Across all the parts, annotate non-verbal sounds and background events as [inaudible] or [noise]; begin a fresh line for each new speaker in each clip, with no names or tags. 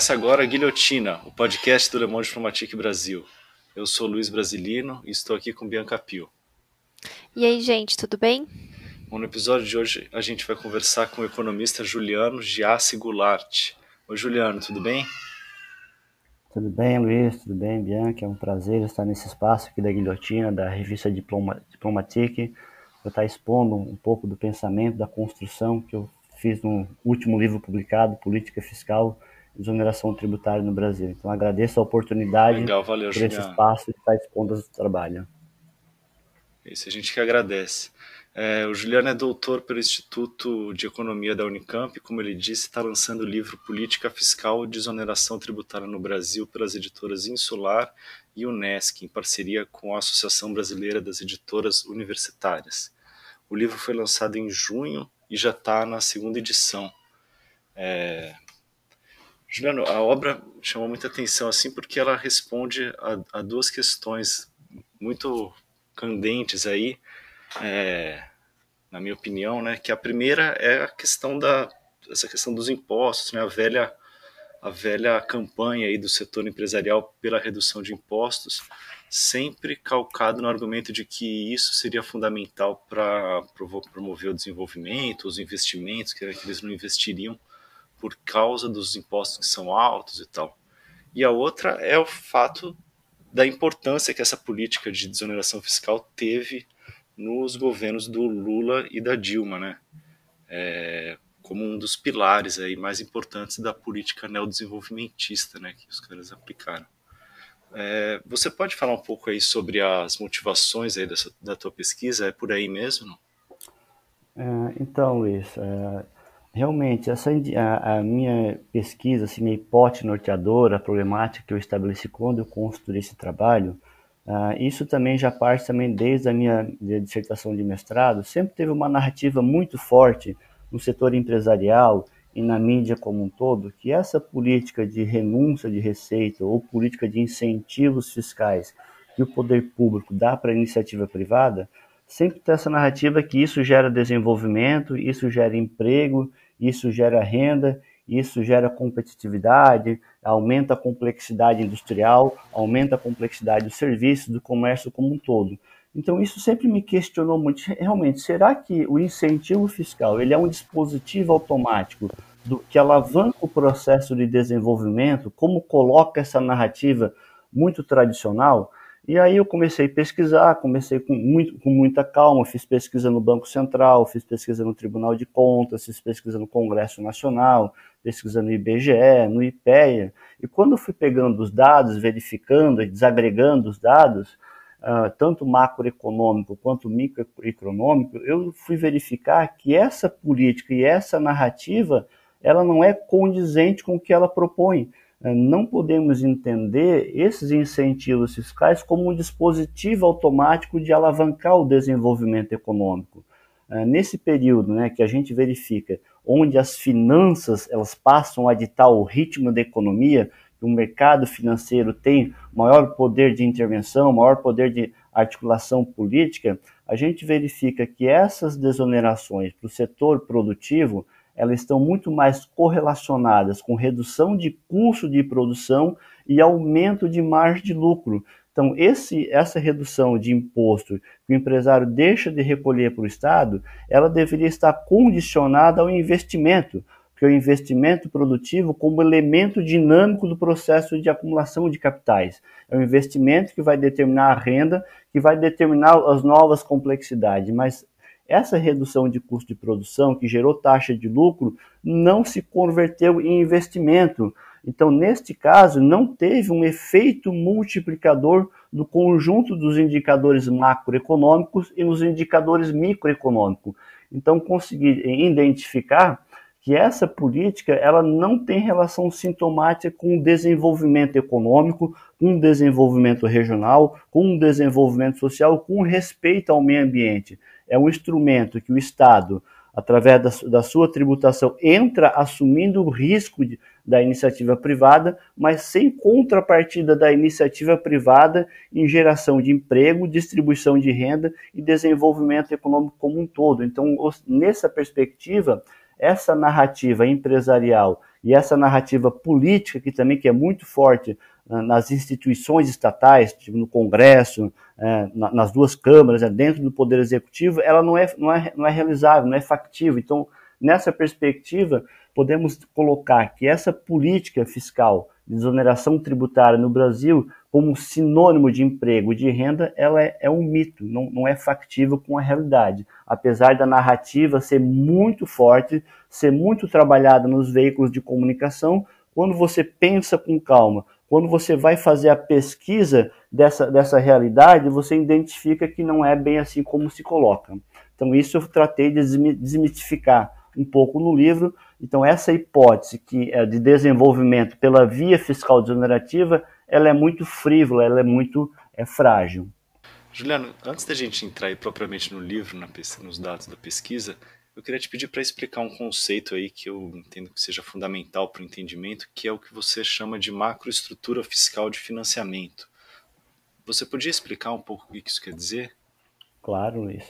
Começa agora a Guilhotina, o podcast do Le Monde Diplomatique Brasil. Eu sou Luiz Brasilino e estou aqui com Bianca Pio.
E aí, gente, tudo bem?
Bom, no episódio de hoje a gente vai conversar com o economista Juliano Giassi Goulart. Oi, Juliano, tudo bem?
Tudo bem, Luiz? Tudo bem, Bianca? É um prazer estar nesse espaço aqui da Guilhotina, da revista Diploma, Diplomatique, para estar expondo um pouco do pensamento, da construção que eu fiz no último livro publicado, Política Fiscal exoneração tributária no Brasil. Então agradeço a oportunidade
Legal, valeu,
por esse espaço de estar expondo o trabalho.
Isso, a gente que agradece. É, o Juliano é doutor pelo Instituto de Economia da Unicamp e, como ele disse, está lançando o livro Política Fiscal de Exoneração Tributária no Brasil pelas editoras Insular e Unesc, em parceria com a Associação Brasileira das Editoras Universitárias. O livro foi lançado em junho e já está na segunda edição. É, Juliano, a obra chamou muita atenção assim porque ela responde a, a duas questões muito candentes aí, é, na minha opinião, né? Que a primeira é a questão da essa questão dos impostos, né? A velha a velha campanha aí do setor empresarial pela redução de impostos, sempre calcado no argumento de que isso seria fundamental para promover o desenvolvimento, os investimentos, que, que eles não investiriam por causa dos impostos que são altos e tal. E a outra é o fato da importância que essa política de desoneração fiscal teve nos governos do Lula e da Dilma, né? É, como um dos pilares aí mais importantes da política neodesenvolvimentista, né, que os caras aplicaram. É, você pode falar um pouco aí sobre as motivações aí dessa, da tua pesquisa? É por aí mesmo?
É, então, Luiz, é, realmente essa a, a, minha pesquisa, assim, minha hipótese norteadora, a problemática que eu estabeleci quando eu construí esse trabalho, uh, isso também já parte também desde a minha dissertação de mestrado, sempre teve uma narrativa muito forte no setor empresarial e na mídia como um todo, que essa política de renúncia de receita ou política de incentivos fiscais que o poder público dá para a iniciativa privada, sempre tem essa narrativa que isso gera desenvolvimento, isso gera emprego, isso gera renda, isso gera competitividade, aumenta a complexidade industrial, aumenta a complexidade dos serviços, do comércio como um todo. Então isso sempre me questionou muito. Realmente, será que o incentivo fiscal ele é um dispositivo automático do que alavanca o processo de desenvolvimento? Como coloca essa narrativa muito tradicional? E aí eu comecei a pesquisar, comecei com, muito, com muita calma, fiz pesquisa no Banco Central, fiz pesquisa no Tribunal de Contas, fiz pesquisa no Congresso Nacional, pesquisa no IBGE, no IPEA. E quando eu fui pegando os dados, verificando, desagregando os dados, uh, tanto macroeconômico quanto microeconômico, eu fui verificar que essa política e essa narrativa ela não é condizente com o que ela propõe. Uh, não podemos entender esses incentivos fiscais como um dispositivo automático de alavancar o desenvolvimento econômico. Uh, nesse período né, que a gente verifica onde as finanças elas passam a ditar o ritmo da economia, que o mercado financeiro tem maior poder de intervenção, maior poder de articulação política, a gente verifica que essas desonerações para o setor produtivo elas estão muito mais correlacionadas com redução de custo de produção e aumento de margem de lucro. Então, esse, essa redução de imposto que o empresário deixa de recolher para o Estado, ela deveria estar condicionada ao investimento, que é o investimento produtivo como elemento dinâmico do processo de acumulação de capitais. É um investimento que vai determinar a renda, que vai determinar as novas complexidades, mas essa redução de custo de produção que gerou taxa de lucro não se converteu em investimento. Então, neste caso, não teve um efeito multiplicador do conjunto dos indicadores macroeconômicos e nos indicadores microeconômicos. Então, consegui identificar que essa política ela não tem relação sintomática com o desenvolvimento econômico, com o desenvolvimento regional, com o desenvolvimento social, com respeito ao meio ambiente. É um instrumento que o Estado, através da, da sua tributação, entra assumindo o risco de, da iniciativa privada, mas sem contrapartida da iniciativa privada em geração de emprego, distribuição de renda e desenvolvimento econômico como um todo. Então, nessa perspectiva, essa narrativa empresarial e essa narrativa política, que também que é muito forte nas instituições estatais, tipo no Congresso, é, nas duas câmaras, é, dentro do Poder Executivo, ela não é, não, é, não é realizável, não é factível. Então, nessa perspectiva, podemos colocar que essa política fiscal de desoneração tributária no Brasil, como sinônimo de emprego e de renda, ela é, é um mito, não, não é factível com a realidade. Apesar da narrativa ser muito forte, ser muito trabalhada nos veículos de comunicação, quando você pensa com calma, quando você vai fazer a pesquisa dessa, dessa realidade, você identifica que não é bem assim como se coloca. Então, isso eu tratei de desmitificar um pouco no livro. Então, essa hipótese que é de desenvolvimento pela via fiscal desonerativa, ela é muito frívola, ela é muito é, frágil.
Juliano, antes da gente entrar propriamente no livro, na, nos dados da pesquisa, eu queria te pedir para explicar um conceito aí que eu entendo que seja fundamental para o entendimento, que é o que você chama de macroestrutura fiscal de financiamento. Você podia explicar um pouco o que isso quer dizer?
Claro, Luiz.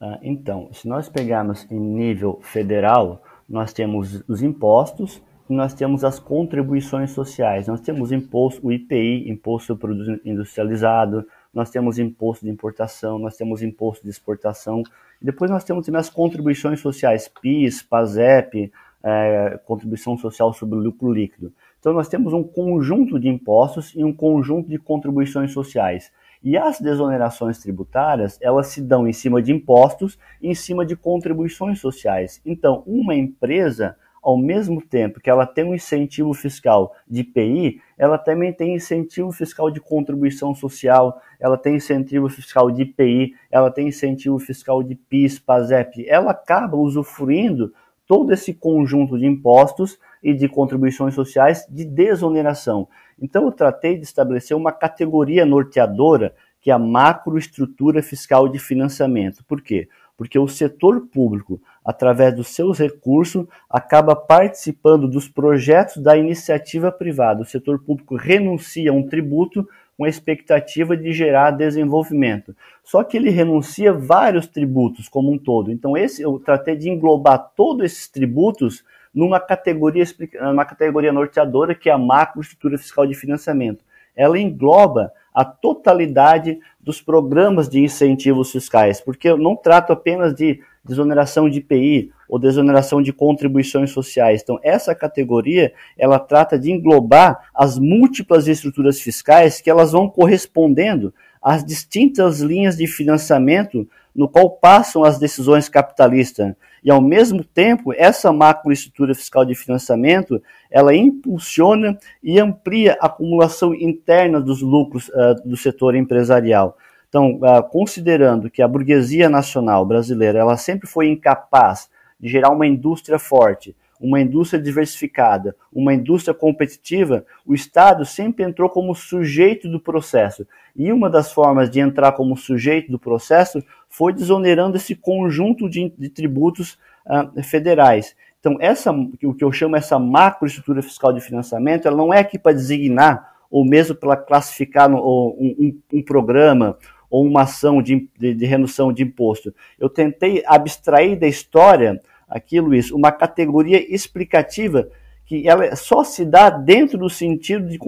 Ah, então, se nós pegarmos em nível federal, nós temos os impostos e nós temos as contribuições sociais. Nós temos imposto, o IPI, Imposto sobre Produto Industrializado, nós temos imposto de importação, nós temos imposto de exportação, e depois nós temos também as contribuições sociais, PIS, PASEP, é, contribuição social sobre o lucro líquido. Então nós temos um conjunto de impostos e um conjunto de contribuições sociais. E as desonerações tributárias, elas se dão em cima de impostos e em cima de contribuições sociais. Então, uma empresa ao mesmo tempo que ela tem um incentivo fiscal de IPI, ela também tem incentivo fiscal de contribuição social, ela tem incentivo fiscal de IPI, ela tem incentivo fiscal de PIS, PASEP. Ela acaba usufruindo todo esse conjunto de impostos e de contribuições sociais de desoneração. Então, eu tratei de estabelecer uma categoria norteadora que é a macroestrutura fiscal de financiamento. Por quê? Porque o setor público, através dos seus recursos, acaba participando dos projetos da iniciativa privada. O setor público renuncia a um tributo com a expectativa de gerar desenvolvimento. Só que ele renuncia vários tributos como um todo. Então, esse eu tratei de englobar todos esses tributos numa categoria, uma categoria norteadora que é a macroestrutura fiscal de financiamento. Ela engloba a totalidade dos programas de incentivos fiscais, porque eu não trato apenas de desoneração de IPI ou desoneração de contribuições sociais. Então, essa categoria, ela trata de englobar as múltiplas estruturas fiscais que elas vão correspondendo às distintas linhas de financiamento no qual passam as decisões capitalistas. E, ao mesmo tempo, essa macroestrutura fiscal de financiamento, ela impulsiona e amplia a acumulação interna dos lucros uh, do setor empresarial. Então, uh, considerando que a burguesia nacional brasileira, ela sempre foi incapaz de gerar uma indústria forte, uma indústria diversificada, uma indústria competitiva, o Estado sempre entrou como sujeito do processo. E uma das formas de entrar como sujeito do processo foi desonerando esse conjunto de, de tributos uh, federais. Então, essa, o que eu chamo essa macroestrutura fiscal de financiamento, ela não é aqui para designar ou mesmo para classificar no, um, um, um, programa ou uma ação de, de, de redução de imposto. Eu tentei abstrair da história aqui, Luiz, uma categoria explicativa que ela só se dá dentro do sentido de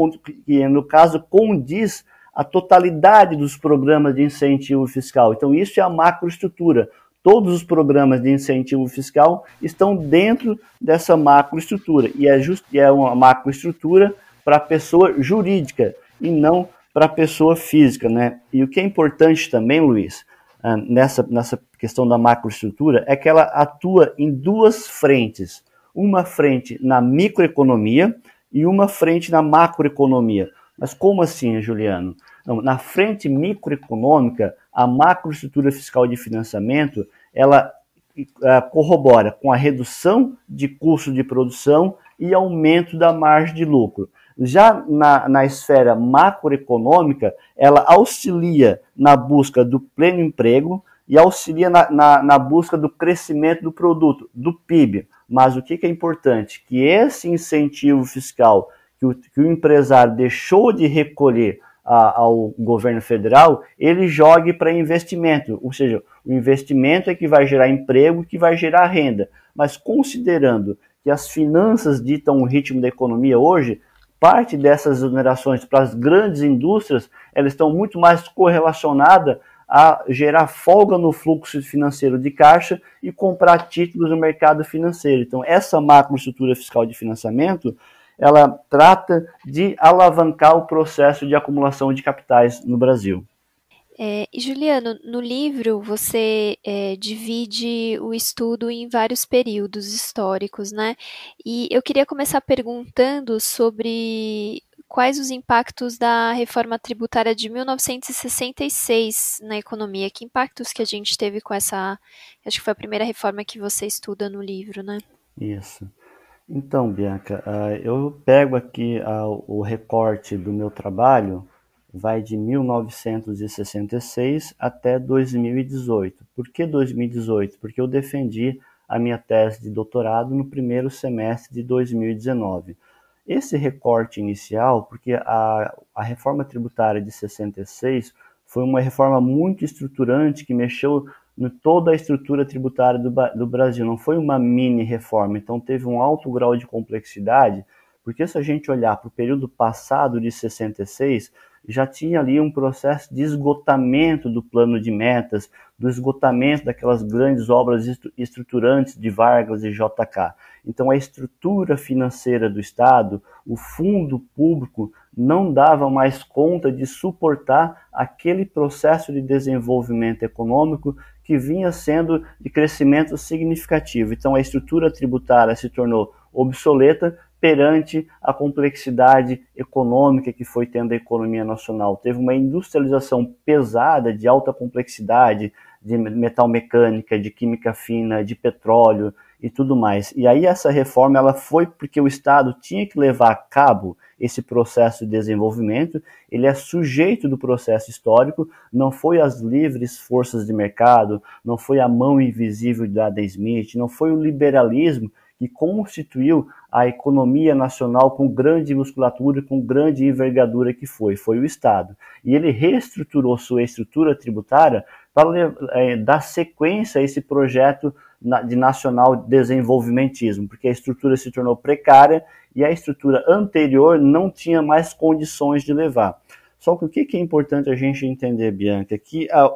que, no caso, condiz a totalidade dos programas de incentivo fiscal. Então, isso é a macroestrutura. Todos os programas de incentivo fiscal estão dentro dessa macroestrutura. E é, just, é uma macroestrutura para a pessoa jurídica e não para a pessoa física. Né? E o que é importante também, Luiz, ah, nessa, nessa questão da macroestrutura é que ela atua em duas frentes. Uma frente na microeconomia e uma frente na macroeconomia. Mas como assim, Juliano? Não, na frente microeconômica, a macroestrutura fiscal de financiamento, ela uh, corrobora com a redução de custo de produção e aumento da margem de lucro. Já na, na esfera macroeconômica, ela auxilia na busca do pleno emprego e auxilia na, na, na busca do crescimento do produto, do PIB. Mas o que, que é importante? Que esse incentivo fiscal que o, que o empresário deixou de recolher a, ao governo federal, ele jogue para investimento. Ou seja, o investimento é que vai gerar emprego, que vai gerar renda. Mas considerando que as finanças ditam o ritmo da economia hoje, parte dessas exonerações para as grandes indústrias, elas estão muito mais correlacionadas a gerar folga no fluxo financeiro de caixa e comprar títulos no mercado financeiro. Então, essa macroestrutura fiscal de financiamento, ela trata de alavancar o processo de acumulação de capitais no Brasil.
É, Juliano, no livro você é, divide o estudo em vários períodos históricos, né? E eu queria começar perguntando sobre quais os impactos da reforma tributária de 1966 na economia. Que impactos que a gente teve com essa. Acho que foi a primeira reforma que você estuda no livro, né?
Isso. Então, Bianca, uh, eu pego aqui uh, o recorte do meu trabalho vai de 1966 até 2018. Por que 2018? Porque eu defendi a minha tese de doutorado no primeiro semestre de 2019. Esse recorte inicial, porque a, a reforma tributária de 66 foi uma reforma muito estruturante que mexeu em toda a estrutura tributária do, do Brasil, não foi uma mini reforma, então teve um alto grau de complexidade, porque se a gente olhar para o período passado de 66, já tinha ali um processo de esgotamento do plano de metas, do esgotamento daquelas grandes obras estruturantes de Vargas e JK. Então, a estrutura financeira do Estado, o fundo público, não dava mais conta de suportar aquele processo de desenvolvimento econômico que vinha sendo de crescimento significativo. Então, a estrutura tributária se tornou obsoleta, perante a complexidade econômica que foi tendo a economia nacional. Teve uma industrialização pesada, de alta complexidade, de metal mecânica, de química fina, de petróleo e tudo mais. E aí essa reforma ela foi porque o Estado tinha que levar a cabo esse processo de desenvolvimento, ele é sujeito do processo histórico, não foi as livres forças de mercado, não foi a mão invisível da Adam Smith, não foi o liberalismo que constituiu a economia nacional com grande musculatura, com grande envergadura que foi, foi o Estado. E ele reestruturou sua estrutura tributária para é, dar sequência a esse projeto de nacional desenvolvimentismo, porque a estrutura se tornou precária e a estrutura anterior não tinha mais condições de levar. Só que o que é importante a gente entender, Bianca, é que a,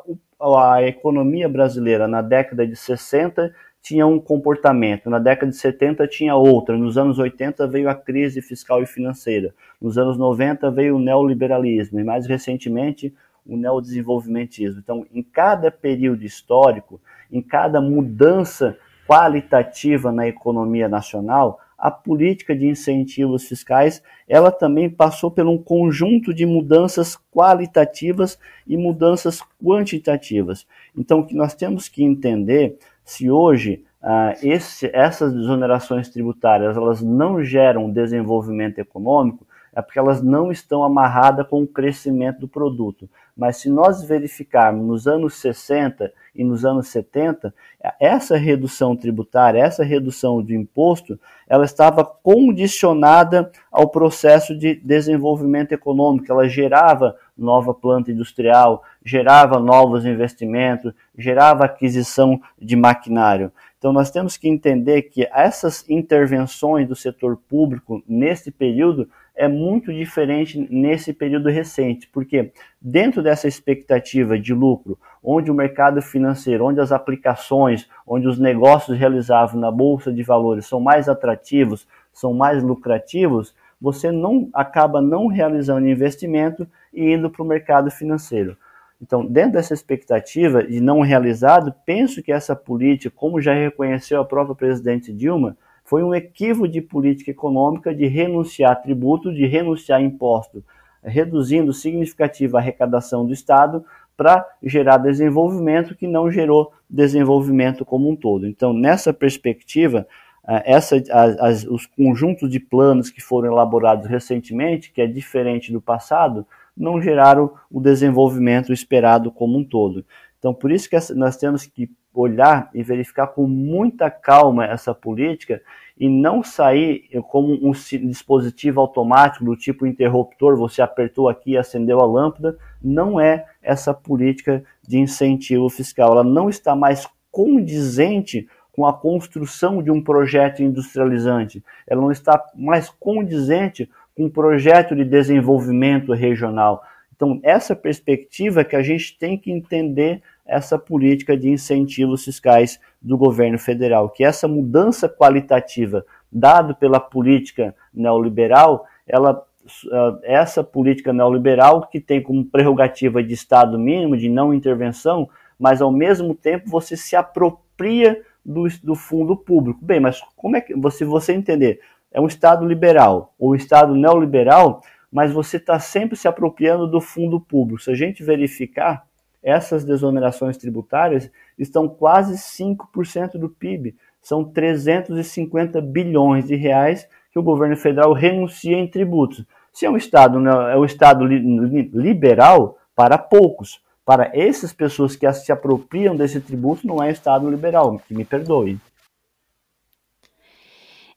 a economia brasileira na década de 60 tinha um comportamento, na década de 70 tinha outra, nos anos 80 veio a crise fiscal e financeira, nos anos 90 veio o neoliberalismo e mais recentemente o neodesenvolvimentismo. Então, em cada período histórico, em cada mudança qualitativa na economia nacional, a política de incentivos fiscais, ela também passou por um conjunto de mudanças qualitativas e mudanças quantitativas. Então, o que nós temos que entender se hoje ah, esse, essas desonerações tributárias elas não geram desenvolvimento econômico, é porque elas não estão amarradas com o crescimento do produto. Mas se nós verificarmos nos anos 60 e nos anos 70, essa redução tributária, essa redução de imposto, ela estava condicionada ao processo de desenvolvimento econômico, ela gerava nova planta industrial, gerava novos investimentos, gerava aquisição de maquinário. Então nós temos que entender que essas intervenções do setor público nesse período é muito diferente nesse período recente, porque dentro dessa expectativa de lucro, onde o mercado financeiro, onde as aplicações, onde os negócios realizados na bolsa de valores são mais atrativos, são mais lucrativos, você não acaba não realizando investimento e indo para o mercado financeiro. Então, dentro dessa expectativa de não realizado, penso que essa política, como já reconheceu a própria presidente Dilma, foi um equívoco de política econômica de renunciar a tributo, de renunciar a imposto, reduzindo significativa a arrecadação do Estado, para gerar desenvolvimento que não gerou desenvolvimento como um todo. Então, nessa perspectiva, ah, essa, as, as, os conjuntos de planos que foram elaborados recentemente, que é diferente do passado, não geraram o desenvolvimento esperado como um todo. Então, por isso que nós temos que olhar e verificar com muita calma essa política e não sair como um dispositivo automático do tipo interruptor, você apertou aqui e acendeu a lâmpada, não é essa política de incentivo fiscal. Ela não está mais condizente com a construção de um projeto industrializante. Ela não está mais condizente um projeto de desenvolvimento regional. Então, essa perspectiva é que a gente tem que entender essa política de incentivos fiscais do governo federal, que essa mudança qualitativa dada pela política neoliberal, ela ah, essa política neoliberal que tem como prerrogativa de Estado mínimo, de não intervenção, mas ao mesmo tempo você se apropria do, do fundo público. Bem, mas como é que você você entender? É um Estado liberal ou Estado neoliberal, mas você está sempre se apropriando do fundo público. Se a gente verificar, essas desonerações tributárias estão quase 5% do PIB. São 350 bilhões de reais que o governo federal renuncia em tributos. Se é um Estado, é um Estado liberal, para poucos. Para essas pessoas que se apropriam desse tributo, não é Estado liberal, que me perdoe.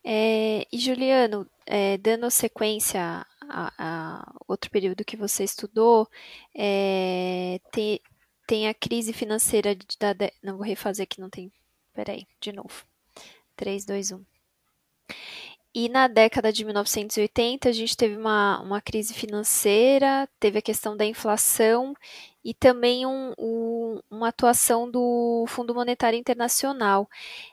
É, e Juliano, é, dando sequência a, a, outro período que você estudou, é, tem, tem a crise financeira da. De... Não vou refazer aqui, não tem. Peraí, de novo. 3, 2, 1. E na década de 1980, a gente teve uma, uma crise financeira, teve a questão da inflação e também um, um, uma atuação do Fundo Monetário Internacional.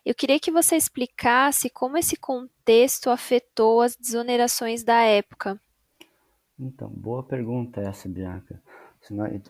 Eu queria que você explicasse como esse contexto afetou as desonerações da época.
Então, boa pergunta essa, Bianca.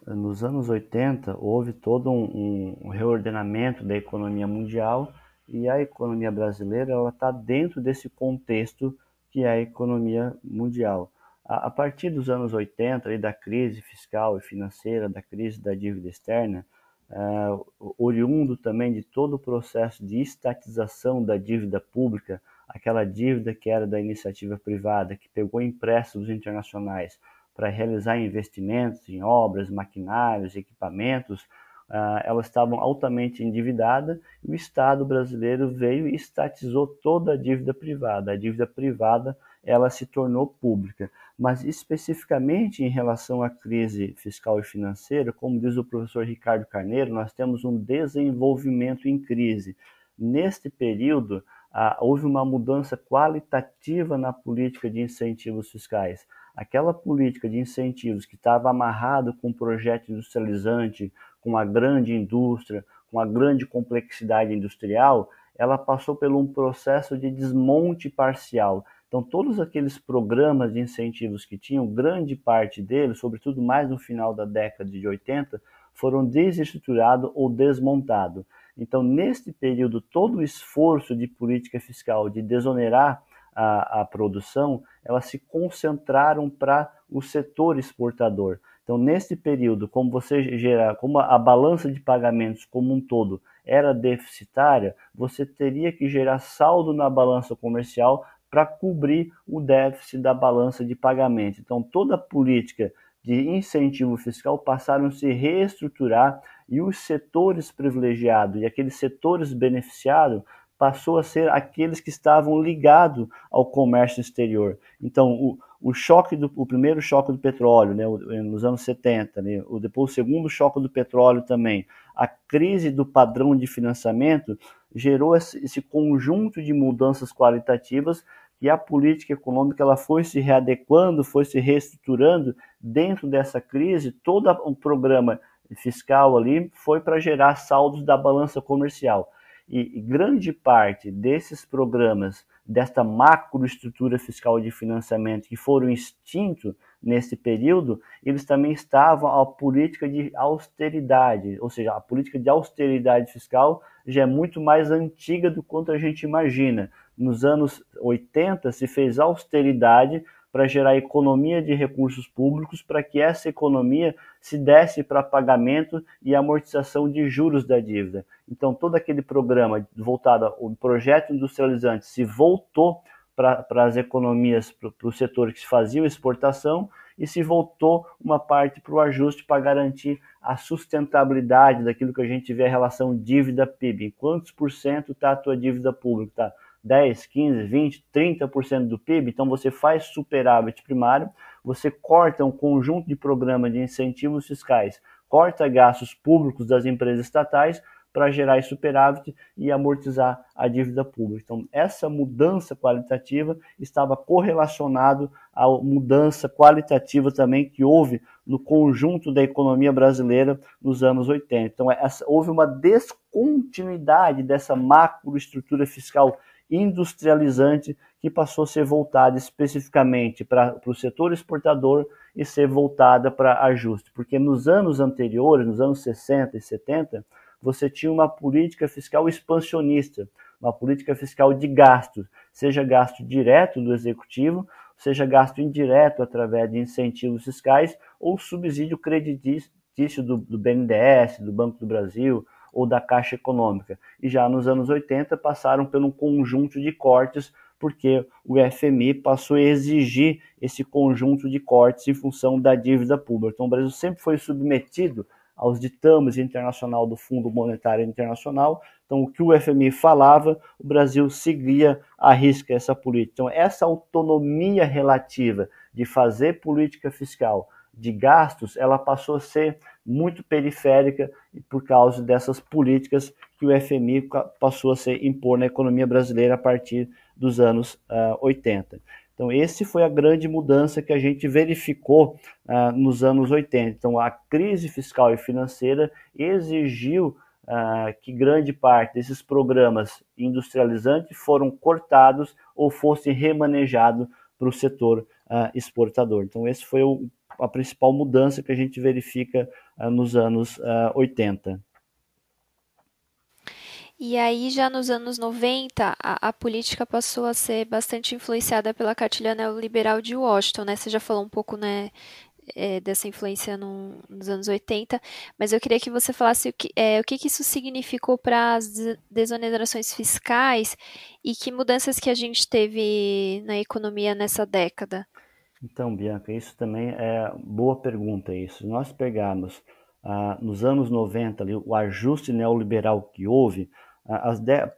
Nos anos 80, houve todo um, um reordenamento da economia mundial e a economia brasileira está dentro desse contexto que é a economia mundial. A, a partir dos anos 80, e da crise fiscal e financeira, da crise da dívida externa, uh, oriundo também de todo o processo de estatização da dívida pública, aquela dívida que era da iniciativa privada, que pegou empréstimos internacionais, para realizar investimentos em obras, maquinários, equipamentos, uh, elas estavam altamente endividadas e o Estado brasileiro veio e estatizou toda a dívida privada. A dívida privada ela se tornou pública. Mas especificamente em relação à crise fiscal e financeira, como diz o professor Ricardo Carneiro, nós temos um desenvolvimento em crise. Neste período, ah, houve uma mudança qualitativa na política de incentivos fiscais aquela política de incentivos que estava amarrado com projeto industrializante, com a grande indústria, com a grande complexidade industrial, ela passou por um processo de desmonte parcial. Então, todos aqueles programas de incentivos que tinham, grande parte deles, sobretudo mais no final da década de 80, foram desestruturados ou desmontados. Então, neste período, todo o esforço de política fiscal de desonerar a, a produção, elas se concentraram para o setor exportador. Então, nesse período, como você gerar, como a balança de pagamentos como um todo era deficitária, você teria que gerar saldo na balança comercial para cobrir o déficit da balança de pagamento. Então, toda a política de incentivo fiscal passaram a se reestruturar e os setores privilegiados e aqueles setores beneficiados passou a ser aqueles que estavam ligados ao comércio exterior. Então, o, o choque do o primeiro choque do petróleo, né, nos anos 70, né, o, depois o segundo choque do petróleo também, a crise do padrão de financiamento gerou esse, esse conjunto de mudanças qualitativas e a política econômica ela foi se readequando, foi se reestruturando dentro dessa crise, todo o programa fiscal ali foi para gerar saldos da balança comercial. E, grande parte desses programas, desta macroestrutura fiscal de financiamento que foram extintos nesse período, eles também estavam a política de austeridade, ou seja, a política de austeridade fiscal já é muito mais antiga do quanto a gente imagina. Nos anos 80 se fez austeridade para gerar economia de recursos públicos, para que essa economia se desse para pagamento e amortização de juros da dívida. Então, todo aquele programa voltado ao projeto industrializante se voltou para as economias, para o setor que se fazia exportação, e se voltou uma parte para o ajuste para garantir a sustentabilidade daquilo que a gente vê a relação dívida-PIB. Em quantos por cento está a tua dívida pública? Tá 10, 15, 20, 30% do PIB, então você faz superávit primário, você corta um conjunto de programas de incentivos fiscais, corta gastos públicos das empresas estatais para gerar superávit e amortizar a dívida pública. Então, essa mudança qualitativa estava correlacionado à mudança qualitativa também que houve no conjunto da economia brasileira nos anos 80. Então, essa, houve uma descontinuidade dessa macroestrutura fiscal industrializante que passou a ser voltada especificamente para o setor exportador e ser voltada para ajuste. Porque nos anos anteriores, nos anos 60 e 70, você tinha uma política fiscal expansionista, uma política fiscal de gastos, seja gasto direto do executivo, seja gasto indireto através de incentivos fiscais ou subsídio creditício do, do BNDES, do Banco do Brasil, ou da Caixa Econômica. E já nos anos 80 passaram por um conjunto de cortes, porque o FMI passou a exigir esse conjunto de cortes em função da dívida pública. Então o Brasil sempre foi submetido aos ditames internacional do Fundo Monetário Internacional. Então, o que o FMI falava, o Brasil seguia a risca essa política. Então, essa autonomia relativa de fazer política fiscal de gastos, ela passou a ser muito periférica por causa dessas políticas que o FMI passou a se impor na economia brasileira a partir dos anos uh, ah, 80. Então, esse foi a grande mudança que a gente verificou uh, nos anos 80. Então, a crise fiscal e financeira exigiu uh, que grande parte desses programas industrializantes foram cortados ou fossem remanejados para o setor exportador. Então, esse foi o a principal mudança que a gente verifica uh, nos anos uh, ah, 80.
E aí, já nos anos 90, a, a, política passou a ser bastante influenciada pela cartilha neoliberal de Washington, né? Você já falou um pouco, né, é, dessa influência no, nos anos 80, mas eu queria que você falasse o que, é, o que, que isso significou para as desonerações fiscais e que mudanças que a gente teve na economia nessa década.
Então, Bianca, isso também é boa pergunta. Isso. Se nós pegarmos ah, nos anos 90 ali, o ajuste neoliberal que houve, ah, de,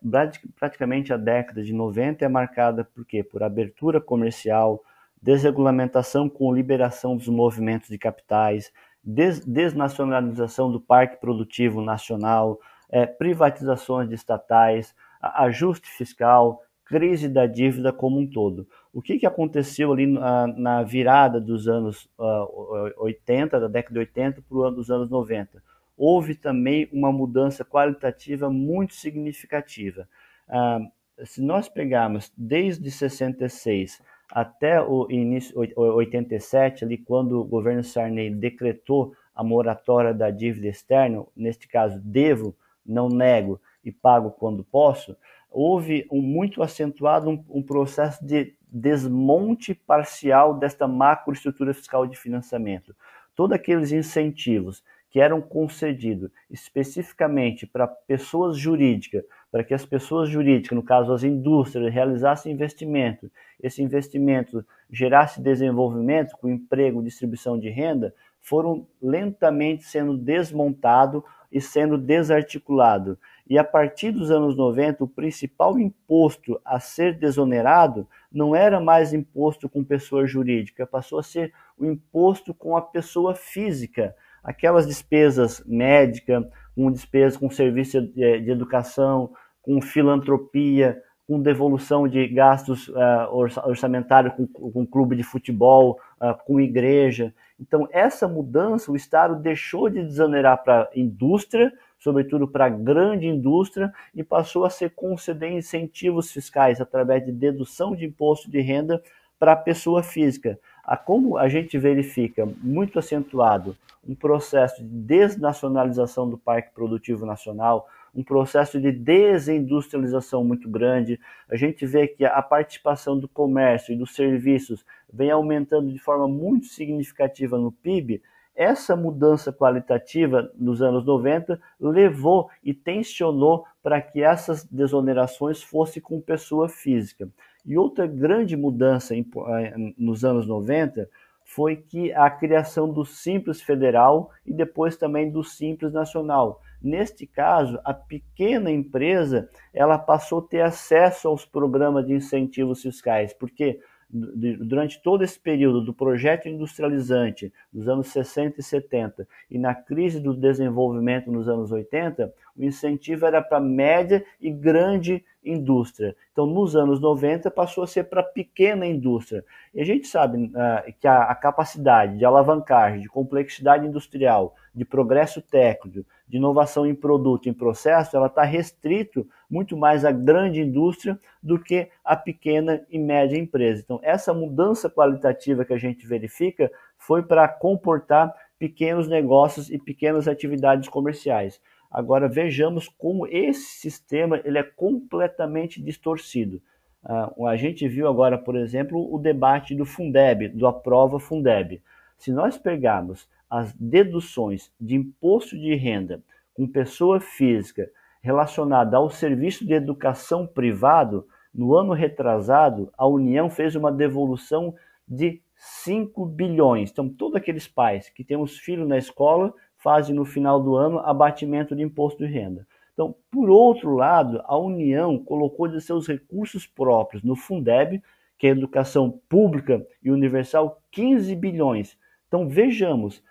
praticamente a década de 90 é marcada por quê? Por abertura comercial, desregulamentação com liberação dos movimentos de capitais, des, desnacionalização do parque produtivo nacional, é, privatizações de estatais, ajuste fiscal, crise da dívida como um todo. O que, que aconteceu ali na, na virada dos anos uh, 80, da década de 80 para o ano dos anos 90? Houve também uma mudança qualitativa muito significativa. Uh, se nós pegarmos desde 66 até o início 87, ali quando o governo Sarney decretou a moratória da dívida externa, neste caso devo, não nego e pago quando posso, houve um muito acentuado um, um processo de desmonte parcial desta macroestrutura fiscal de financiamento. Todos aqueles incentivos que eram concedidos especificamente para pessoas jurídicas, para que as pessoas jurídicas, no caso as indústrias, realizassem investimento, esse investimento gerasse desenvolvimento com emprego, distribuição de renda, foram lentamente sendo desmontados e sendo desarticulado. E a partir dos anos 90, o principal imposto a ser desonerado não era mais imposto com pessoa jurídica, passou a ser o imposto com a pessoa física. Aquelas despesas médicas, com despesas com serviço de, de educação, com filantropia, com devolução de gastos uh, orçamentários com, com clube de futebol, uh, com igreja. Então, essa mudança, o Estado deixou de desonerar para a indústria, sobretudo para a grande indústria, e passou a ser conceder incentivos fiscais através de dedução de imposto de renda para a pessoa física. Como a gente verifica muito acentuado um processo de desnacionalização do parque produtivo nacional, um processo de desindustrialização muito grande. A gente vê que a participação do comércio e dos serviços vem aumentando de forma muito significativa no PIB. Essa mudança qualitativa nos anos 90 levou e tensionou para que essas desonerações fossem com pessoa física. E outra grande mudança eh, nos anos 90 foi que a criação do Simples Federal e depois também do Simples Nacional. Neste caso, a pequena empresa ela passou a ter acesso aos programas de incentivos fiscais, porque durante todo esse período do projeto industrializante dos anos 60 e 70 e na crise do desenvolvimento nos anos 80, o incentivo era para média e grande indústria. Então, nos anos 90, passou a ser para pequena indústria. E a gente sabe uh, que a, a, capacidade de alavancagem, de complexidade industrial, de progresso técnico, de inovação em produto, em processo, ela está restrito muito mais à grande indústria do que à pequena e média empresa. Então, essa mudança qualitativa que a gente verifica foi para comportar pequenos negócios e pequenas atividades comerciais. Agora vejamos como esse sistema ele é completamente distorcido. Uh, a gente viu agora, por exemplo, o debate do Fundeb, do aprova Fundeb. Se nós pegarmos as deduções de imposto de renda com pessoa física relacionada ao serviço de educação privado, no ano retrasado, a União fez uma devolução de 5 bilhões. Então, todos aqueles pais que têm os filhos na escola fazem no final do ano abatimento de imposto de renda. Então, por outro lado, a União colocou de seus recursos próprios no Fundeb, que é educação pública e universal, 15 bilhões. Então, vejamos,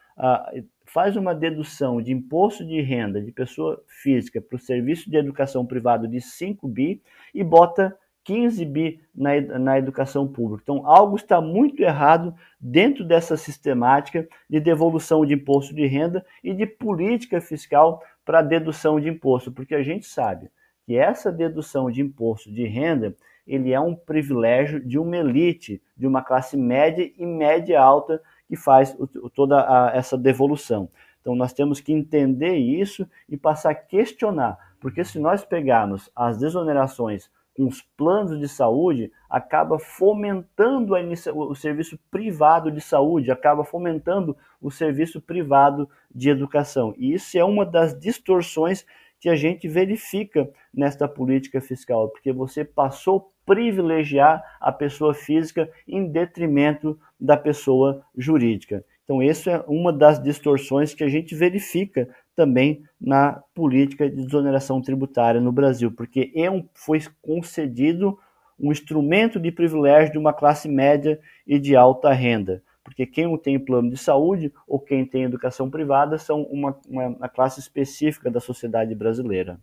faz uma dedução de imposto de renda de pessoa física para o serviço de educação privado de 5 bi e bota 15 bi na, na educação pública. Então, algo está muito errado dentro dessa sistemática de devolução de imposto de renda e de política fiscal para dedução de imposto, porque a gente sabe que essa dedução de imposto de renda ele é um privilégio de uma elite, de uma classe média e média alta que faz toda a, essa devolução. Então nós temos que entender isso e passar a questionar, porque se nós pegarmos as desonerações com os planos de saúde, acaba fomentando o serviço privado de saúde, acaba fomentando o serviço privado de educação. E isso é uma das distorções que a gente verifica nesta política fiscal, porque você passou a privilegiar a pessoa física em detrimento da pessoa jurídica. Então, essa é uma das distorções que a gente verifica também na política de desoneração tributária no Brasil, porque é um, foi concedido um instrumento de privilégio de uma classe média e de alta renda. Porque quem tem plano de saúde ou quem tem educação privada são uma, uma, uma classe específica da sociedade brasileira.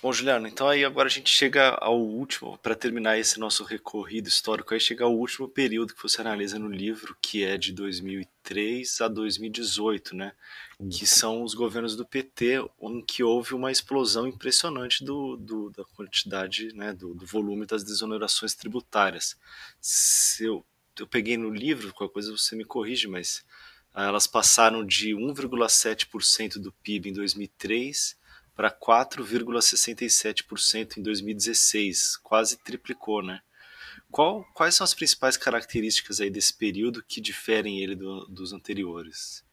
Bom, Juliano, então aí agora a gente chega ao último, para terminar esse nosso recorrido histórico, aí chega ao último período que você analisa no livro, que é de 2003 a 2018, né? Que são os governos do PT, em que houve uma explosão impressionante do, do da quantidade, né, do, do, volume das desonerações tributárias. Se eu, eu peguei no livro, qualquer coisa você me corrige, mas ah, elas passaram de 1,7% do PIB em 2003 para 4,67% em 2016, quase triplicou, né? Qual, quais são as principais características aí desse período que diferem ele do, dos anteriores?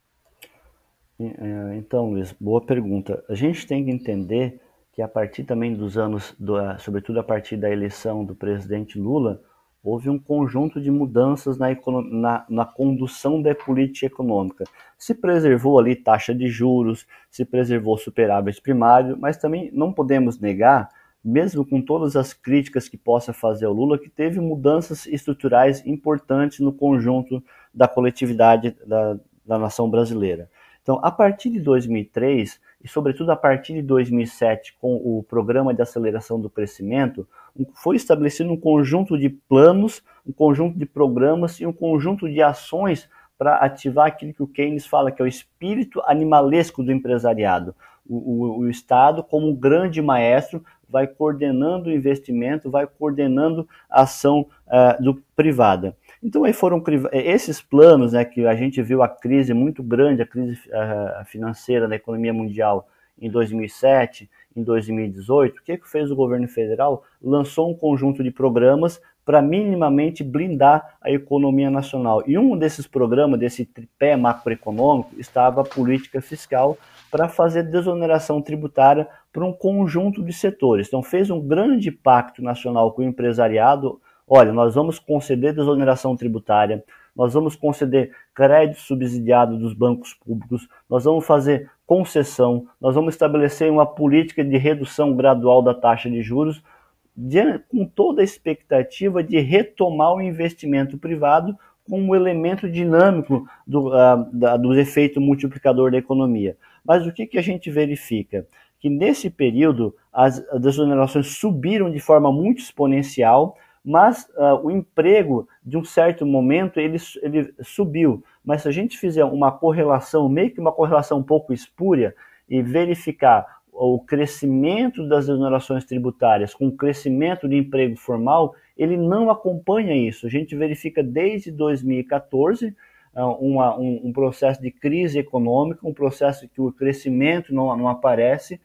É, então, Luiz, boa pergunta. A gente tem que entender que a partir também dos anos, do, sobretudo a partir da eleição do presidente Lula, houve um conjunto de mudanças na, na, na, condução da política econômica. Se preservou ali taxa de juros, se preservou superávit primário, mas também não podemos negar, mesmo com todas as críticas que possa fazer o Lula, que teve mudanças estruturais importantes no conjunto da coletividade da, da nação brasileira. Então, a partir de 2003 e, sobretudo, a partir de 2007, com o Programa de Aceleração do Crescimento, foi estabelecido um conjunto de planos, um conjunto de programas e um conjunto de ações para ativar aquilo que o Keynes fala que é o espírito animalesco do empresariado. O, o, o Estado, como um grande maestro, vai coordenando o investimento, vai coordenando a ação uh, do privada. Então aí foram esses planos, né, que a gente viu a crise muito grande, a crise uh, financeira da economia mundial em 2007, em 2018, o que, que fez o governo federal? Lançou um conjunto de programas para minimamente blindar a economia nacional. E um desses programas, desse tripé macroeconômico, estava a política fiscal para fazer desoneração tributária para um conjunto de setores. Então, fez um grande pacto nacional com o empresariado. Olha, nós vamos conceder desoneração tributária, nós vamos conceder crédito subsidiado dos bancos públicos, nós vamos fazer concessão, nós vamos estabelecer uma política de redução gradual da taxa de juros com toda a expectativa de retomar o investimento privado como elemento dinâmico do, uh, da, do efeito multiplicador da economia. Mas o que, que a gente verifica? Que nesse período as desonerações subiram de forma muito exponencial, mas uh, o emprego, de um certo momento, ele, ele subiu. Mas se a gente fizer uma correlação, meio que uma correlação um pouco espúria, e verificar o crescimento das exonerações tributárias com o crescimento de emprego formal, ele não acompanha isso. A gente verifica desde 2014 ah, uma, um, um, processo de crise econômica, um processo que o crescimento não, não aparece,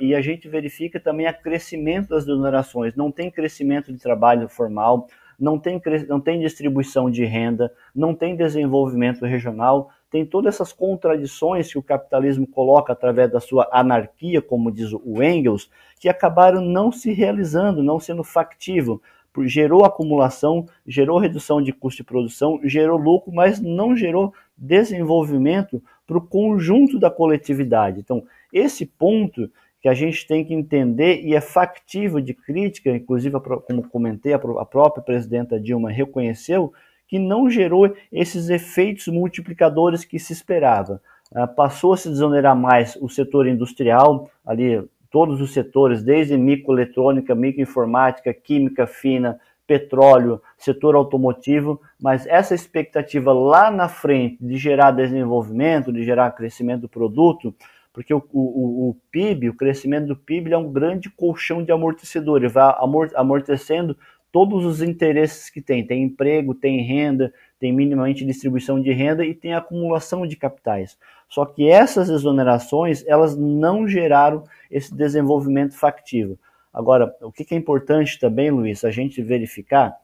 e a gente verifica também o crescimento das exonerações. Não tem crescimento de trabalho formal, não tem, não tem distribuição de renda, não tem desenvolvimento regional, tem todas essas contradições que o capitalismo coloca através da sua anarquia, como diz o Engels, que acabaram não se realizando, não sendo factível. Gerou acumulação, gerou redução de custo de produção, gerou lucro, mas não gerou desenvolvimento para o conjunto da coletividade. Então, esse ponto que a gente tem que entender e é factível de crítica, inclusive, como comentei, a própria presidenta Dilma reconheceu, que não gerou esses efeitos multiplicadores que se esperava. Ah, passou a se desonerar mais o setor industrial, ali todos os setores, desde microeletrônica, microinformática, química fina, petróleo, setor automotivo, mas essa expectativa lá na frente de gerar desenvolvimento, de gerar crescimento do produto, porque o, o, o PIB, o crescimento do PIB é um grande colchão de amortecedor, ele vai amortecendo todos os interesses que tem. Tem emprego, tem renda, tem minimamente distribuição de renda e tem acumulação de capitais. Só que essas exonerações, elas não geraram esse desenvolvimento factivo. Agora, o que é importante também, Luiz, a gente verificar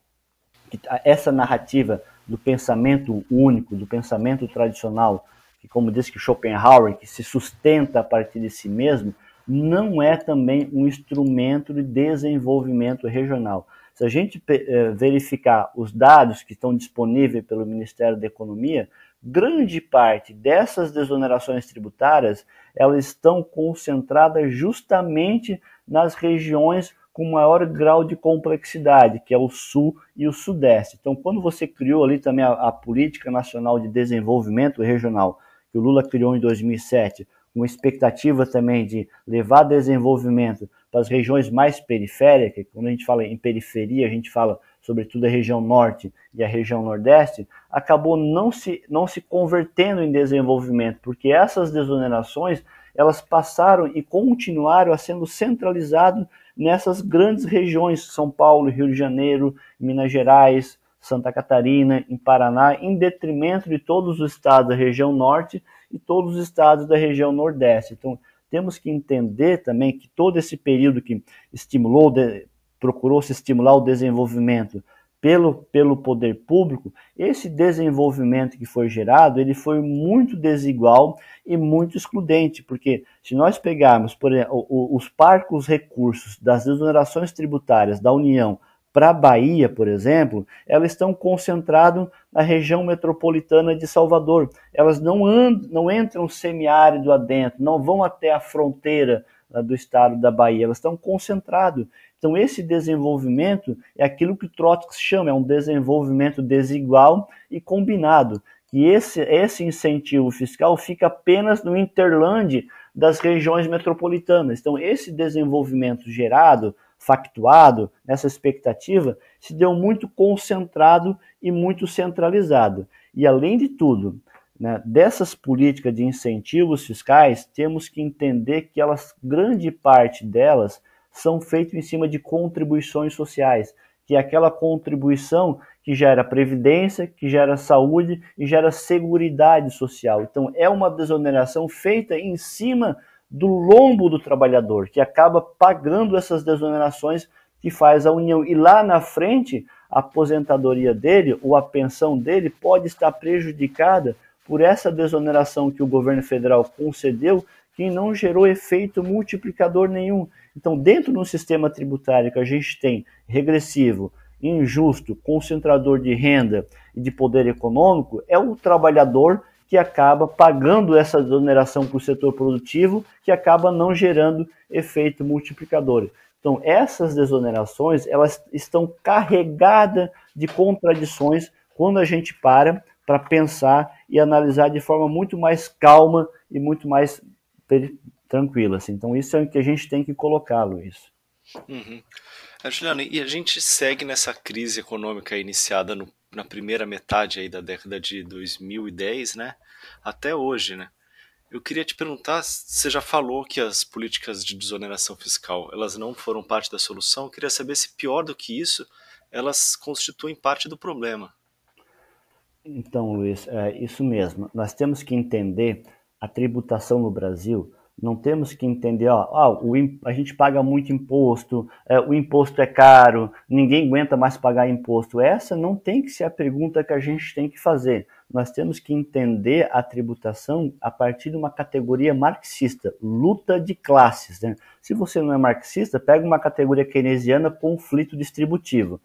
que essa narrativa do pensamento único, do pensamento tradicional, que como disse que Schopenhauer, que se sustenta a partir de si mesmo, não é também um instrumento de desenvolvimento regional. Se a gente eh, verificar os dados que estão disponíveis pelo Ministério da Economia, grande parte dessas desonerações tributárias elas estão concentradas justamente nas regiões com maior grau de complexidade, que é o Sul e o Sudeste. Então, quando você criou ali também a, a Política Nacional de Desenvolvimento Regional, que o Lula criou em 2007, com expectativa também de levar desenvolvimento para as regiões mais periféricas, quando a gente fala em periferia, a gente fala sobretudo a região norte e a região nordeste, acabou não se, não se convertendo em desenvolvimento, porque essas desonerações elas passaram e continuaram a sendo centralizadas nessas grandes regiões, São Paulo, Rio de Janeiro, Minas Gerais, Santa Catarina, em Paraná, em detrimento de todos os estados da região norte e todos os estados da região nordeste. Então, temos que entender também que todo esse período que estimulou, procurou se estimular o desenvolvimento pelo, pelo poder público, esse desenvolvimento que foi gerado, ele foi muito desigual e muito excludente, porque se nós pegarmos, por exemplo, os parcos recursos das exonerações tributárias da União para a Bahia, por exemplo, elas estão concentradas na região metropolitana de Salvador. Elas não, andam, não entram semiárido adentro, não vão até a fronteira uh, do estado da Bahia, elas estão concentradas. Então, esse desenvolvimento é aquilo que Trotsky chama, é um desenvolvimento desigual e combinado, que esse, esse incentivo fiscal fica apenas no interland das regiões metropolitanas. Então, esse desenvolvimento gerado factuado, nessa expectativa, se deu muito concentrado e muito centralizado. E além de tudo, né, dessas políticas de incentivos fiscais, temos que entender que elas, grande parte delas, são feitas em cima de contribuições sociais, que é aquela contribuição que gera previdência, que gera saúde e gera seguridade social. Então é uma desoneração feita em cima do lombo do trabalhador, que acaba pagando essas desonerações que faz a União. E lá na frente, a aposentadoria dele ou a pensão dele pode estar prejudicada por essa desoneração que o governo federal concedeu, que não gerou efeito multiplicador nenhum. Então, dentro de um sistema tributário que a gente tem regressivo, injusto, concentrador de renda e de poder econômico, é o trabalhador que acaba pagando essa desoneração para o setor produtivo, que acaba não gerando efeito multiplicador. Então, essas desonerações, elas estão carregadas de contradições quando a gente para para pensar e analisar de forma muito mais calma e muito mais tranquila. Assim. Então, isso é o que a gente tem que colocar, Luiz.
Uhum. Juliano, e a gente segue nessa crise econômica iniciada no na primeira metade aí da década de 2010, né, até hoje, né. Eu queria te perguntar, você já falou que as políticas de desoneração fiscal, elas não foram parte da solução, eu queria saber se pior do que isso, elas constituem parte do problema.
Então, Luiz, é isso mesmo. Nós temos que entender a tributação no Brasil não temos que entender, ó, ó o, a gente paga muito imposto, é, o imposto é caro, ninguém aguenta mais pagar imposto. Essa não tem que ser a pergunta que a gente tem que fazer. Nós temos que entender a tributação a partir de uma categoria marxista, luta de classes. Né? Se você não é marxista, pega uma categoria keynesiana, conflito distributivo.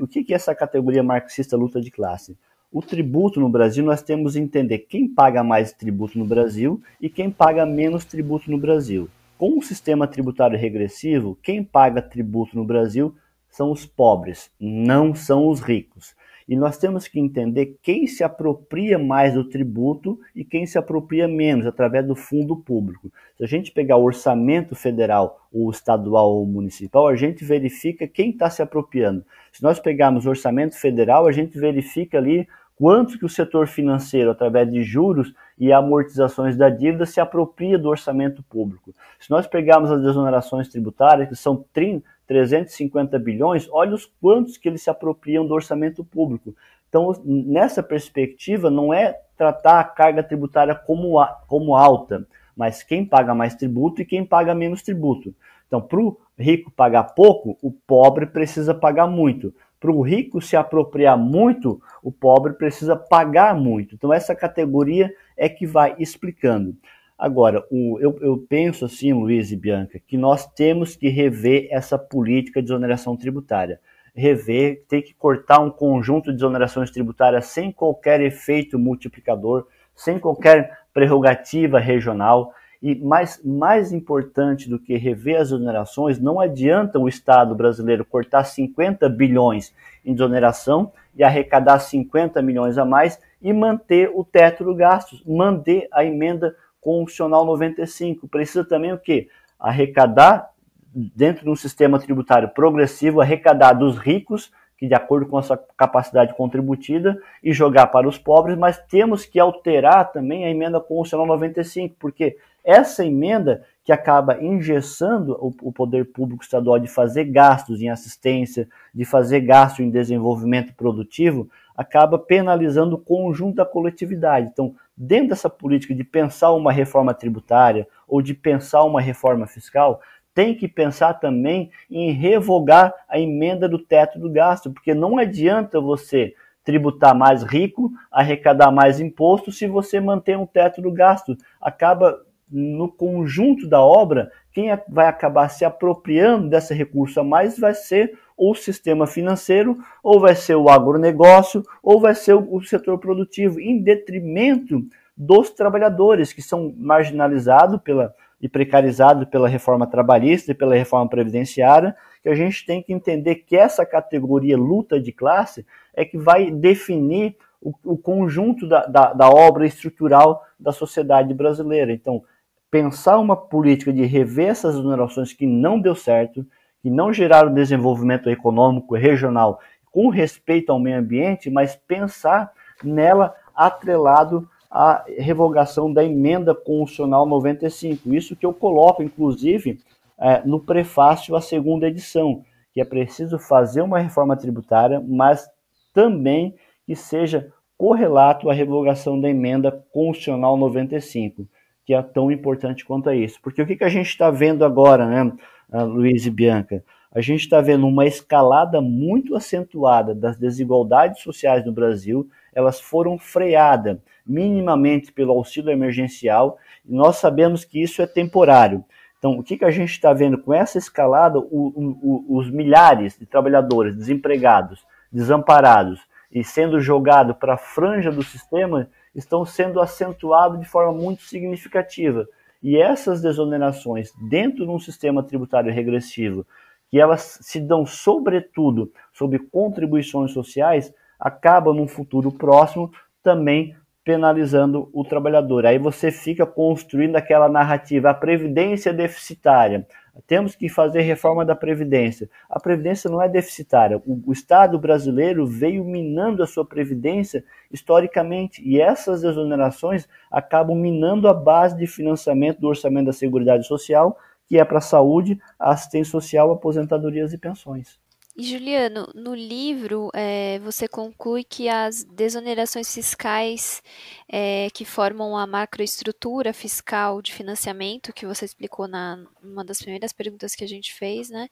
O que é essa categoria marxista, luta de classe? O tributo no Brasil, nós temos que entender quem paga mais tributo no Brasil e quem paga menos tributo no Brasil. Com o sistema tributário regressivo, quem paga tributo no Brasil são os pobres, não são os ricos. E nós temos que entender quem se apropria mais do tributo e quem se apropria menos, através do fundo público. Se a gente pegar o orçamento federal, ou estadual ou municipal, a gente verifica quem está se apropriando. Se nós pegarmos o orçamento federal, a gente verifica ali quanto que o setor financeiro, através de juros e amortizações da dívida, se apropria do orçamento público. Se nós pegarmos as desonerações tributárias, que são 30, 350 bilhões, olha os quantos que eles se apropriam do orçamento público. Então, nessa perspectiva, não é tratar a carga tributária como, como alta, mas quem paga mais tributo e quem paga menos tributo. Então, para o rico pagar pouco, o pobre precisa pagar muito para o rico se apropriar muito, o pobre precisa pagar muito. Então, essa categoria é que vai explicando. Agora, o, eu, eu, penso assim, Luiz e Bianca, que nós temos que rever essa política de exoneração tributária. Rever, tem que cortar um conjunto de exonerações tributárias sem qualquer efeito multiplicador, sem qualquer prerrogativa regional. E mais, mais importante do que rever as exonerações, não adianta o Estado brasileiro cortar 50 bilhões em desoneração e arrecadar 50 milhões a mais e manter o teto do gastos, manter a emenda constitucional 95. Precisa também o quê? Arrecadar dentro de um sistema tributário progressivo, arrecadar dos ricos, que de acordo com a sua capacidade contributiva, e jogar para os pobres, mas temos que alterar também a emenda constitucional 95, porque essa emenda que acaba engessando o, o, poder público estadual de fazer gastos em assistência, de fazer gasto em desenvolvimento produtivo, acaba penalizando o conjunto da coletividade. Então, dentro dessa política de pensar uma reforma tributária ou de pensar uma reforma fiscal, tem que pensar também em revogar a emenda do teto do gasto, porque não adianta você tributar mais rico, arrecadar mais imposto se você mantém um teto do gasto. Acaba no conjunto da obra, quem vai acabar se apropriando desse recurso a mais vai ser o sistema financeiro, ou vai ser o agronegócio, ou vai ser o setor produtivo, em detrimento dos trabalhadores que são marginalizados pela, e precarizados pela reforma trabalhista e pela reforma previdenciária, que a gente tem que entender que essa categoria luta de classe é que vai definir o, o conjunto da, da, da obra estrutural da sociedade brasileira. Então, pensar uma política de rever essas onerações que não deu certo, que não geraram desenvolvimento econômico regional com respeito ao meio ambiente, mas pensar nela atrelado à revogação da emenda constitucional 95. Isso que eu coloco, inclusive, é, no prefácio à segunda edição, que é preciso fazer uma reforma tributária, mas também que seja correlato à revogação da emenda constitucional 95 que é tão importante quanto a isso. Porque o que, que a gente está vendo agora, né, Luiz e Bianca? A gente está vendo uma escalada muito acentuada das desigualdades sociais no Brasil, elas foram freadas minimamente pelo auxílio emergencial, e nós sabemos que isso é temporário. Então, o que, que a gente está vendo com essa escalada? O, o, os milhares de trabalhadores desempregados, desamparados e sendo jogados para a franja do sistema estão sendo acentuados de forma muito significativa. E essas desonerações dentro de um sistema tributário regressivo, que elas se dão sobretudo sobre contribuições sociais, acaba num futuro próximo também penalizando o trabalhador. Aí você fica construindo aquela narrativa, a previdência deficitária. Temos que fazer reforma da previdência. A previdência não é deficitária. O, o Estado brasileiro veio minando a sua previdência historicamente e essas exonerações acabam minando a base de financiamento do orçamento da Seguridade Social, que é para a saúde, assistência social, aposentadorias e pensões.
E Juliano, no livro é, você conclui que as desonerações fiscais é, que formam a macroestrutura fiscal de financiamento, que você explicou na uma das primeiras perguntas que a gente fez, né,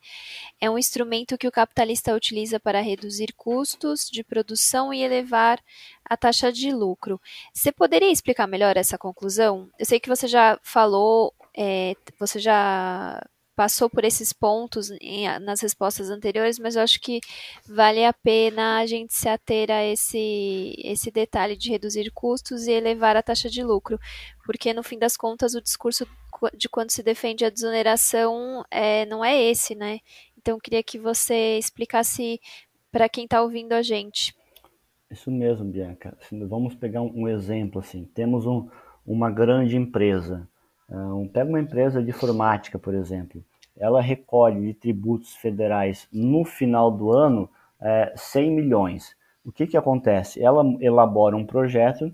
é um instrumento que o capitalista utiliza para reduzir custos de produção e elevar a taxa de lucro. Você poderia explicar melhor essa conclusão? Eu sei que você já falou, é, você já passou por esses pontos em, nas respostas anteriores, mas eu acho que vale a pena a gente se ater a esse, esse detalhe de reduzir custos e elevar a taxa de lucro, porque no fim das contas o discurso de quando se defende a desoneração é, não é esse, né? Então eu queria que você explicasse para quem está ouvindo a gente.
Isso mesmo, Bianca. Vamos pegar um, exemplo assim. Temos um, uma grande empresa. Um, pega uma empresa de informática, por exemplo ela recolhe de tributos federais no final do ano é, 100 milhões. O que, que acontece? Ela elabora um projeto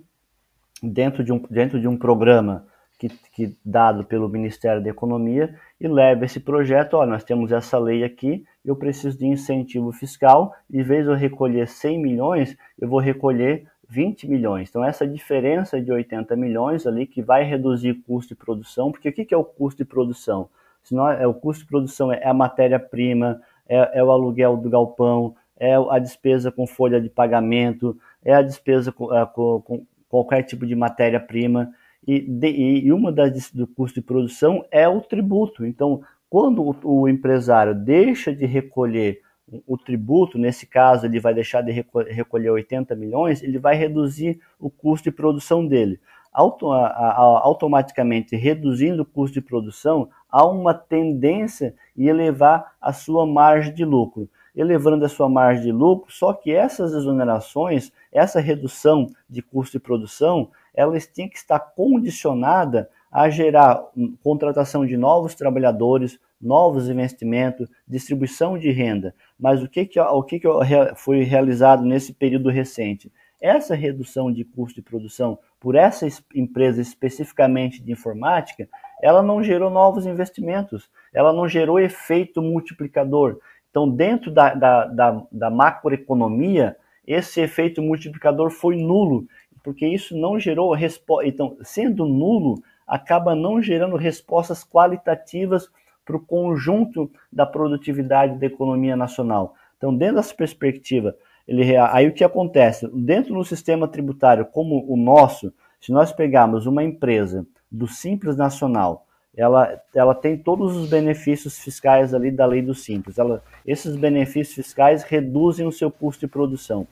dentro de um, dentro de um programa que, que dado pelo Ministério da Economia e leva esse projeto, ó, nós temos essa lei aqui, eu preciso de incentivo fiscal, em vez de eu recolher 100 milhões, eu vou recolher 20 milhões. Então, essa diferença de 80 milhões ali que vai reduzir o custo de produção, porque o que é o custo de produção? Se nós, é o custo de produção é a matéria-prima, é, é, o aluguel do galpão, é a despesa com folha de pagamento, é a despesa com, é, com, com qualquer tipo de matéria-prima. E, e, uma das do custo de produção é o tributo. Então, quando o, o empresário deixa de recolher o tributo, nesse caso, ele vai deixar de recolher 80 milhões, ele vai reduzir o custo de produção dele. Auto, a, a, automaticamente reduzindo o custo de produção, há uma tendência em elevar a sua margem de lucro. Elevando a sua margem de lucro, só que essas exonerações, essa redução de custo de produção, elas têm que estar condicionada a gerar contratação de novos trabalhadores, novos investimentos, distribuição de renda. Mas o que, que, o que, que foi realizado nesse período recente? Essa redução de custo de produção por essa empresa especificamente de informática, ela não gerou novos investimentos, ela não gerou efeito multiplicador. Então, dentro da, da, da, da macroeconomia, esse efeito multiplicador foi nulo, porque isso não gerou resposta. Então, sendo nulo, acaba não gerando respostas qualitativas para o conjunto da produtividade da economia nacional. Então, dentro dessa perspectiva, ele, aí o que acontece? Dentro do sistema tributário como o nosso, se nós pegarmos uma empresa do Simples Nacional, ela, ela tem todos os benefícios fiscais ali da lei do Simples. Ela, esses benefícios fiscais reduzem o seu custo de produção.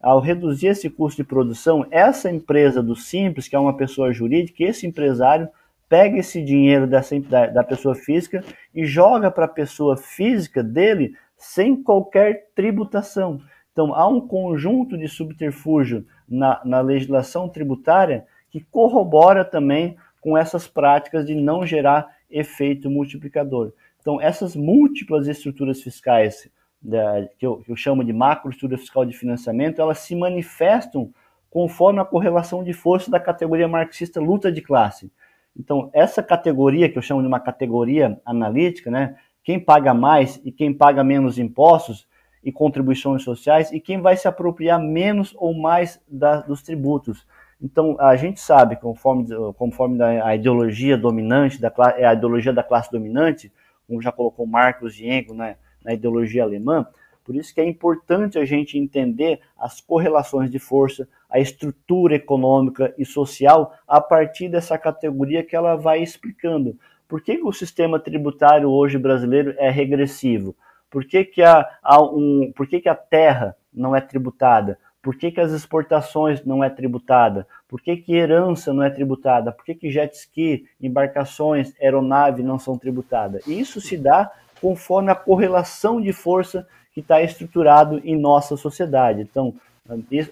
Ao reduzir esse custo de produção, essa empresa do Simples, que é uma pessoa jurídica, esse empresário pega esse dinheiro dessa, da, da pessoa física e joga para a pessoa física dele sem qualquer tributação. Então, há um conjunto de subterfúgio na, na legislação tributária que corrobora também com essas práticas de não gerar efeito multiplicador. Então, essas múltiplas estruturas fiscais, da, que, eu, que eu chamo de macroestrutura fiscal de financiamento, elas se manifestam conforme a correlação de força da categoria marxista luta de classe. Então, essa categoria, que eu chamo de uma categoria analítica, né, quem paga mais e quem paga menos impostos e contribuições sociais, e quem vai se apropriar menos ou mais da, dos tributos. Então, a gente sabe, conforme, conforme a ideologia dominante, da, é a ideologia da classe dominante, como já colocou Marcos Diengo né, na ideologia alemã, por isso que é importante a gente entender as correlações de força, a estrutura econômica e social a partir dessa categoria que ela vai explicando. Por que, o sistema tributário hoje brasileiro é regressivo? Por que, que, a um, por que, que a terra não é tributada? Por que, que as exportações não é tributada? Por que, que herança não é tributada? Por que, que jet ski, embarcações, aeronave não são tributadas? Isso se dá conforme a correlação de força que está estruturado em nossa sociedade. Então,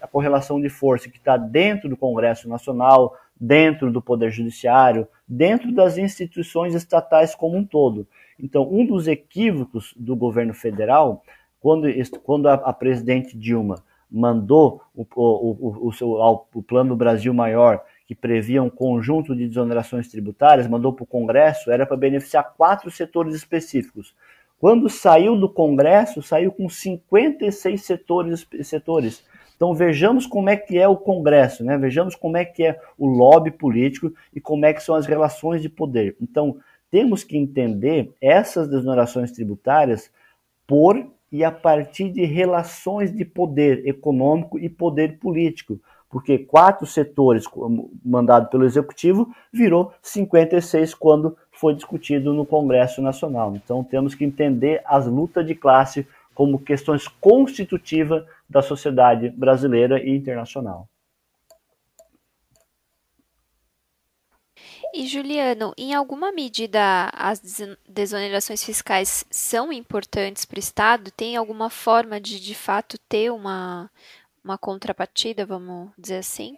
a correlação de força que está dentro do Congresso Nacional, dentro do Poder Judiciário, dentro das instituições estatais como um todo. Então, um dos equívocos do governo federal, quando, quando a, a presidente Dilma mandou o, o, o, o, o Plano Brasil Maior, que previa um conjunto de desonerações tributárias, mandou para o Congresso, era para beneficiar quatro setores específicos. Quando saiu do Congresso, saiu com 56 setores. setores. Então vejamos como é que é o Congresso, né? vejamos como é que é o lobby político e como é que são as relações de poder. Então temos que entender essas desonerações tributárias por e a partir de relações de poder econômico e poder político, porque quatro setores mandado pelo executivo virou 56 quando foi discutido no Congresso Nacional. Então temos que entender as lutas de classe como questões constitutivas da sociedade brasileira e internacional.
E Juliano, em alguma medida as desonerações fiscais são importantes para o Estado? Tem alguma forma de de fato ter uma, uma contrapartida, vamos dizer assim?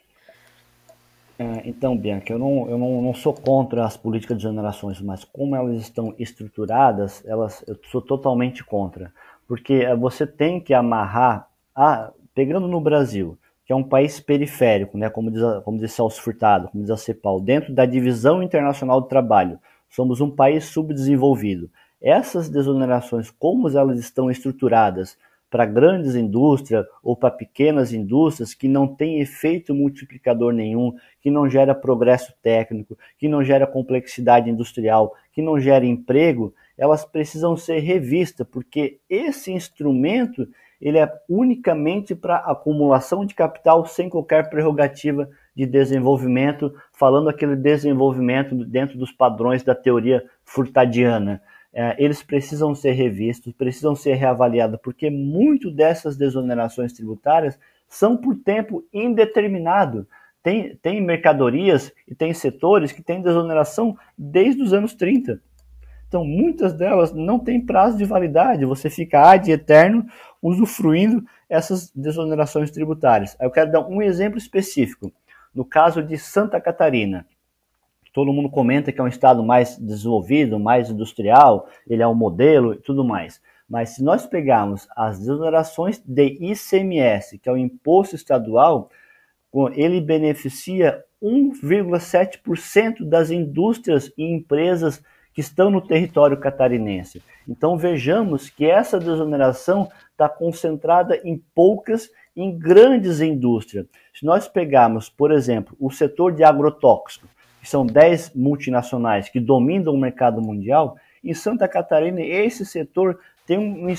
É, então, Bianca, eu, não, eu não, não, sou contra as políticas de exonerações, mas como elas estão estruturadas, elas, eu sou totalmente contra. Porque é, você tem que amarrar, a, pegando no Brasil, que é um país periférico, né, como, diz, como diz Celso Furtado, como diz a CEPAL, dentro da Divisão Internacional do Trabalho, somos um país subdesenvolvido. Essas desonerações, como elas estão estruturadas, para grandes indústrias ou para pequenas indústrias que não tem efeito multiplicador nenhum, que não gera progresso técnico, que não gera complexidade industrial, que não gera emprego, elas precisam ser revistas, porque esse instrumento ele é unicamente para acumulação de capital sem qualquer prerrogativa de desenvolvimento, falando aquele desenvolvimento dentro dos padrões da teoria furtadiana é, eles precisam ser revistos, precisam ser reavaliados, porque muito dessas desonerações tributárias são por tempo indeterminado. Tem, tem mercadorias e tem setores que têm desoneração desde os anos 30. Então, muitas delas não têm prazo de validade, você fica ad eterno usufruindo essas desonerações tributárias. Eu quero dar um exemplo específico. No caso de Santa Catarina, todo mundo comenta que é um estado mais desenvolvido, mais industrial, ele é um modelo e tudo mais. Mas se nós pegarmos as desonerações de ICMS, que é o imposto estadual, ele beneficia 1,7% das indústrias e empresas que estão no território catarinense. Então vejamos que essa desoneração está concentrada em poucas, em grandes indústrias. Se nós pegarmos, por exemplo, o setor de agrotóxico, que são 10 multinacionais que dominam o mercado mundial, em Santa Catarina esse setor tem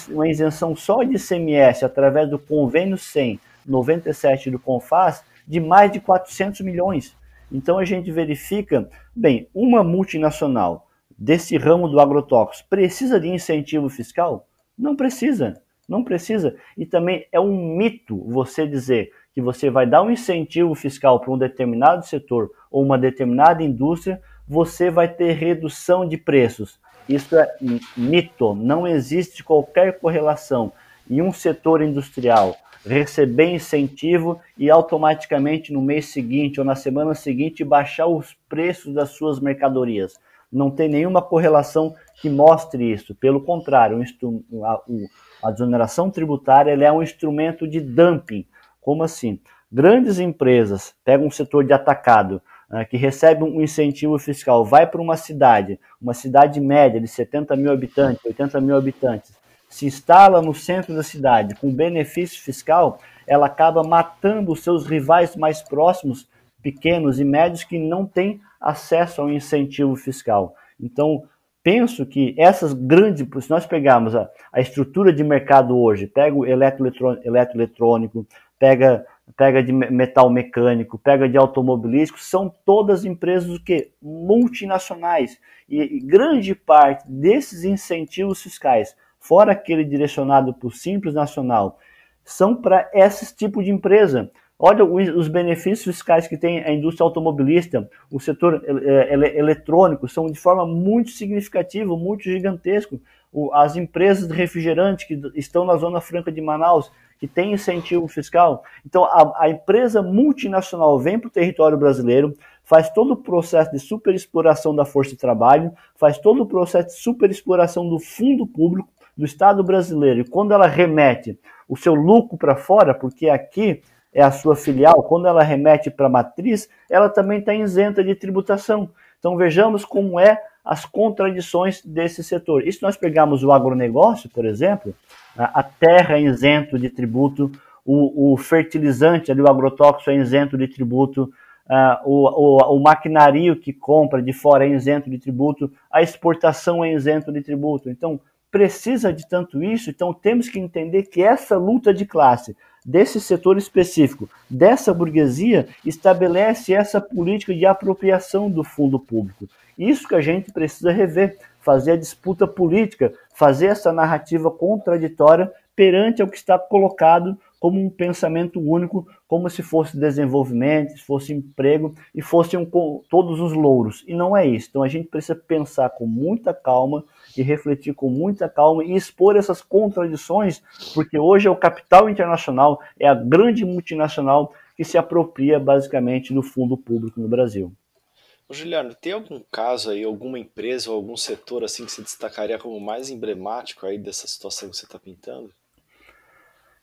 uma isenção só de ICMS através do convênio 100 97 do CONFAS de mais de 400 milhões. Então a gente verifica, bem, uma multinacional desse ramo do agrotóxico precisa de incentivo fiscal? Não precisa, não precisa. E também é um mito você dizer que você vai dar um incentivo fiscal para um determinado setor ou uma determinada indústria, você vai ter redução de preços. Isso é mito, não existe qualquer correlação em um setor industrial receber incentivo e automaticamente no mês seguinte ou na semana seguinte baixar os preços das suas mercadorias. Não tem nenhuma correlação que mostre isso. Pelo contrário, a, a desoneração tributária é um instrumento de dumping. Como assim? Grandes empresas pegam um setor de atacado, uh, que recebe um incentivo fiscal, vai para uma cidade, uma cidade média de 70 mil habitantes, 80 mil habitantes, se instala no centro da cidade com benefício fiscal, ela acaba matando os seus rivais mais próximos pequenos e médios que não têm acesso ao incentivo fiscal. Então, penso que essas grandes, se nós pegarmos a, a estrutura de mercado hoje, pega o eletroeletrônico, pega, pega de metal mecânico, pega de automobilístico, são todas empresas que multinacionais e, e grande parte desses incentivos fiscais, fora aquele direcionado para o simples nacional, são para esse tipo de empresa. Olha os benefícios fiscais que tem a indústria automobilista, o setor é, eletrônico, são de forma muito significativa, muito gigantesco. As empresas de refrigerante que estão na Zona Franca de Manaus, que têm incentivo fiscal. Então, a, a empresa multinacional vem para o território brasileiro, faz todo o processo de superexploração da força de trabalho, faz todo o processo de superexploração do fundo público do Estado brasileiro. E quando ela remete o seu lucro para fora, porque aqui é a sua filial, quando ela remete para a matriz, ela também está isenta de tributação. Então vejamos como é as contradições desse setor. E se nós pegarmos o agronegócio, por exemplo, a terra é isento de tributo, o, o fertilizante, ali, o agrotóxico é isento de tributo, uh, o, o, o maquinario que compra de fora é isento de tributo, a exportação é isento de tributo. Então, precisa de tanto isso, então temos que entender que essa luta de classe desse setor específico, dessa burguesia, estabelece essa política de apropriação do fundo público. Isso que a gente precisa rever, fazer a disputa política, fazer essa narrativa contraditória perante ao que está colocado como um pensamento único, como se fosse desenvolvimento, se fosse emprego e fossem todos os louros. E não é isso. Então a gente precisa pensar com muita calma e refletir com muita calma e expor essas contradições, porque hoje é o capital internacional, é a grande multinacional que se apropria basicamente do fundo público no Brasil.
Ô Juliano, tem algum caso aí, alguma empresa ou algum setor assim que se destacaria como mais emblemático aí dessa situação que você está pintando?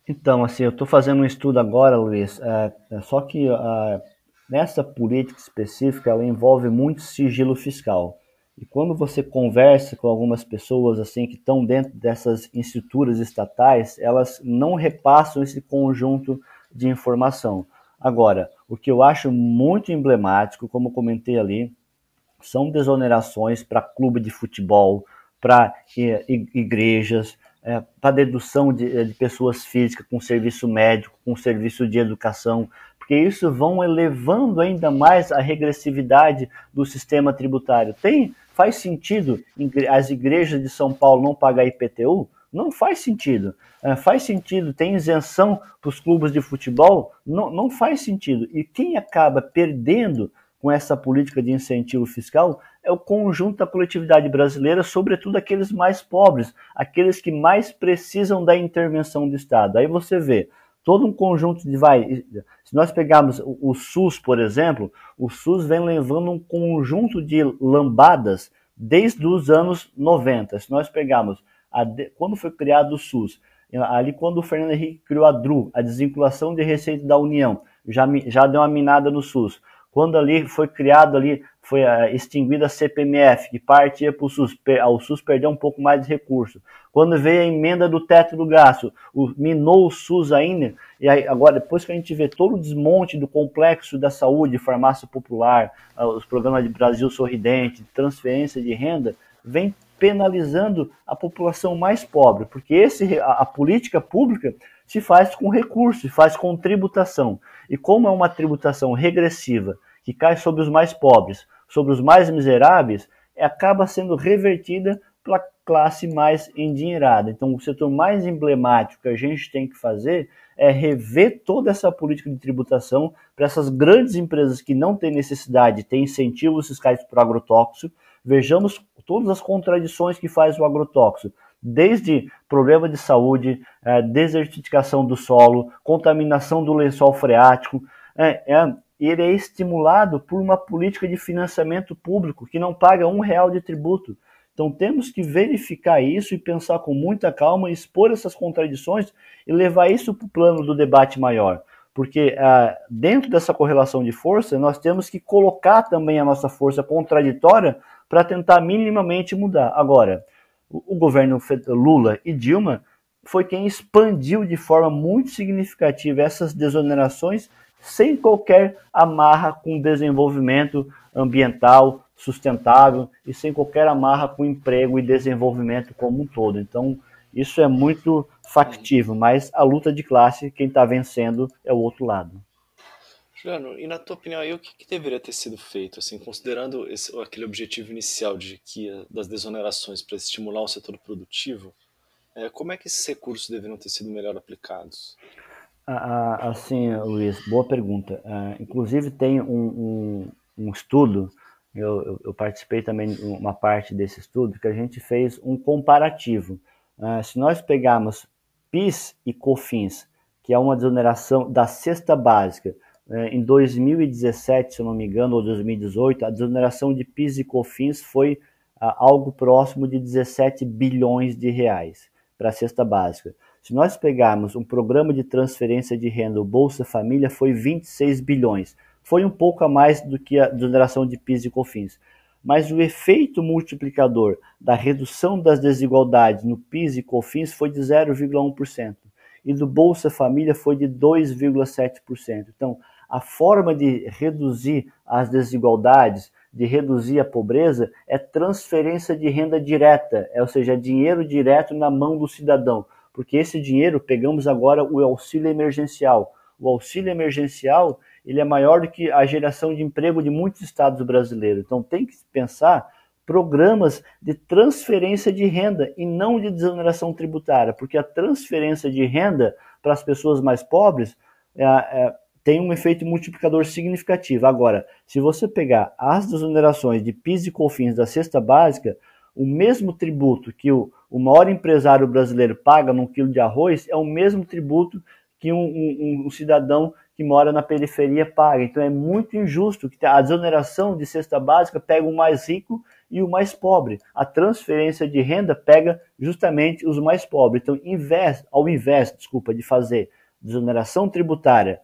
Então, assim, eu estou fazendo um estudo agora, Luiz, é, é só que é, nessa política específica ela envolve muito sigilo fiscal. E quando você conversa com algumas pessoas assim que estão dentro dessas estruturas estatais, elas não repassam esse conjunto de informação. Agora, o que eu acho muito emblemático, como comentei ali, são desonerações para clube de futebol, para igrejas, é, para dedução de, de, pessoas físicas com serviço médico, com serviço de educação, porque isso vão elevando ainda mais a regressividade do sistema tributário. Tem faz sentido as igrejas de São Paulo não pagar IPTU? Não faz sentido. É, faz sentido, tem isenção para os clubes de futebol? Não, não faz sentido. E quem acaba perdendo com essa política de incentivo fiscal é o conjunto da coletividade brasileira, sobretudo aqueles mais pobres, aqueles que mais precisam da intervenção do Estado. Aí você vê todo um conjunto de vai. Se nós pegarmos o, SUS, por exemplo, o SUS vem levando um conjunto de lambadas desde os anos 90. Se nós pegarmos a, quando foi criado o SUS, ali quando o Fernando Henrique criou a DRU, a desvinculação de receita da União, já, já deu uma minada no SUS. Quando ali foi criado ali foi extinguida a CPMF, que partia para o SUS, o SUS perdeu um pouco mais de recurso. Quando veio a emenda do teto do gasto, o, minou o SUS ainda, e aí, agora, depois que a gente vê todo o desmonte do complexo da saúde, farmácia popular, os programas de Brasil Sorridente, transferência de renda, vem penalizando a população mais pobre, porque esse, a, a política pública se faz com recurso, se faz com tributação. E como é uma tributação regressiva, que cai sobre os mais pobres, sobre os mais miseráveis acaba sendo revertida pela classe mais endinheirada. Então, o setor mais emblemático que a gente tem que fazer é rever toda essa política de tributação para essas grandes empresas que não têm necessidade, têm incentivos fiscais para o agrotóxico. Vejamos todas as contradições que faz o agrotóxico, desde problema de saúde, é, desertificação do solo, contaminação do lençol freático, é, é, ele é estimulado por uma política de financiamento público que não paga um real de tributo. Então temos que verificar isso e pensar com muita calma, expor essas contradições e levar isso para o plano do debate maior. Porque ah, dentro dessa correlação de força, nós temos que colocar também a nossa força contraditória para tentar minimamente mudar. Agora, o, governo Lula e Dilma foi quem expandiu de forma muito significativa essas desonerações sem qualquer amarra com desenvolvimento ambiental sustentável e sem qualquer amarra com emprego e desenvolvimento como um todo. Então, isso é muito factível, mas a luta de classe, quem está vencendo é o outro lado.
Juliano, e na tua opinião, aí, o que, que, deveria ter sido feito, assim, considerando esse, aquele objetivo inicial de que das desonerações para estimular o setor produtivo, é, como é que esses recursos deveriam ter sido melhor aplicados?
Ah, assim, Luiz, boa pergunta. Ah, inclusive tem um, um, um estudo, eu, eu, participei também de uma parte desse estudo, que a gente fez um comparativo. Ah, se nós pegarmos PIS e COFINS, que é uma desoneração da cesta básica, né, em 2017, se eu não me engano, ou 2018, a desoneração de PIS e COFINS foi algo próximo de 17 bilhões de reais para a cesta básica. Se nós pegarmos um programa de transferência de renda, o Bolsa Família, foi 26 bilhões. Foi um pouco a mais do que a desoneração de PIS e COFINS. Mas o efeito multiplicador da redução das desigualdades no PIS e COFINS foi de 0,1%. E do Bolsa Família foi de 2,7%. Então, a forma de reduzir as desigualdades, de reduzir a pobreza, é transferência de renda direta, é, ou seja, dinheiro direto na mão do cidadão porque esse dinheiro pegamos agora o auxílio emergencial. O auxílio emergencial ele é maior do que a geração de emprego de muitos estados brasileiros. Então tem que pensar programas de transferência de renda e não de desoneração tributária, porque a transferência de renda para as pessoas mais pobres é, é, tem um efeito multiplicador significativo. Agora, se você pegar as desonerações de PIS e COFINS da cesta básica, o mesmo tributo que o, o maior empresário brasileiro paga num quilo de arroz é o mesmo tributo que um, um, um, cidadão que mora na periferia paga. Então é muito injusto que a desoneração de cesta básica pega o mais rico e o mais pobre. A transferência de renda pega justamente os mais pobres. Então, invés, ao invés, desculpa, de fazer desoneração tributária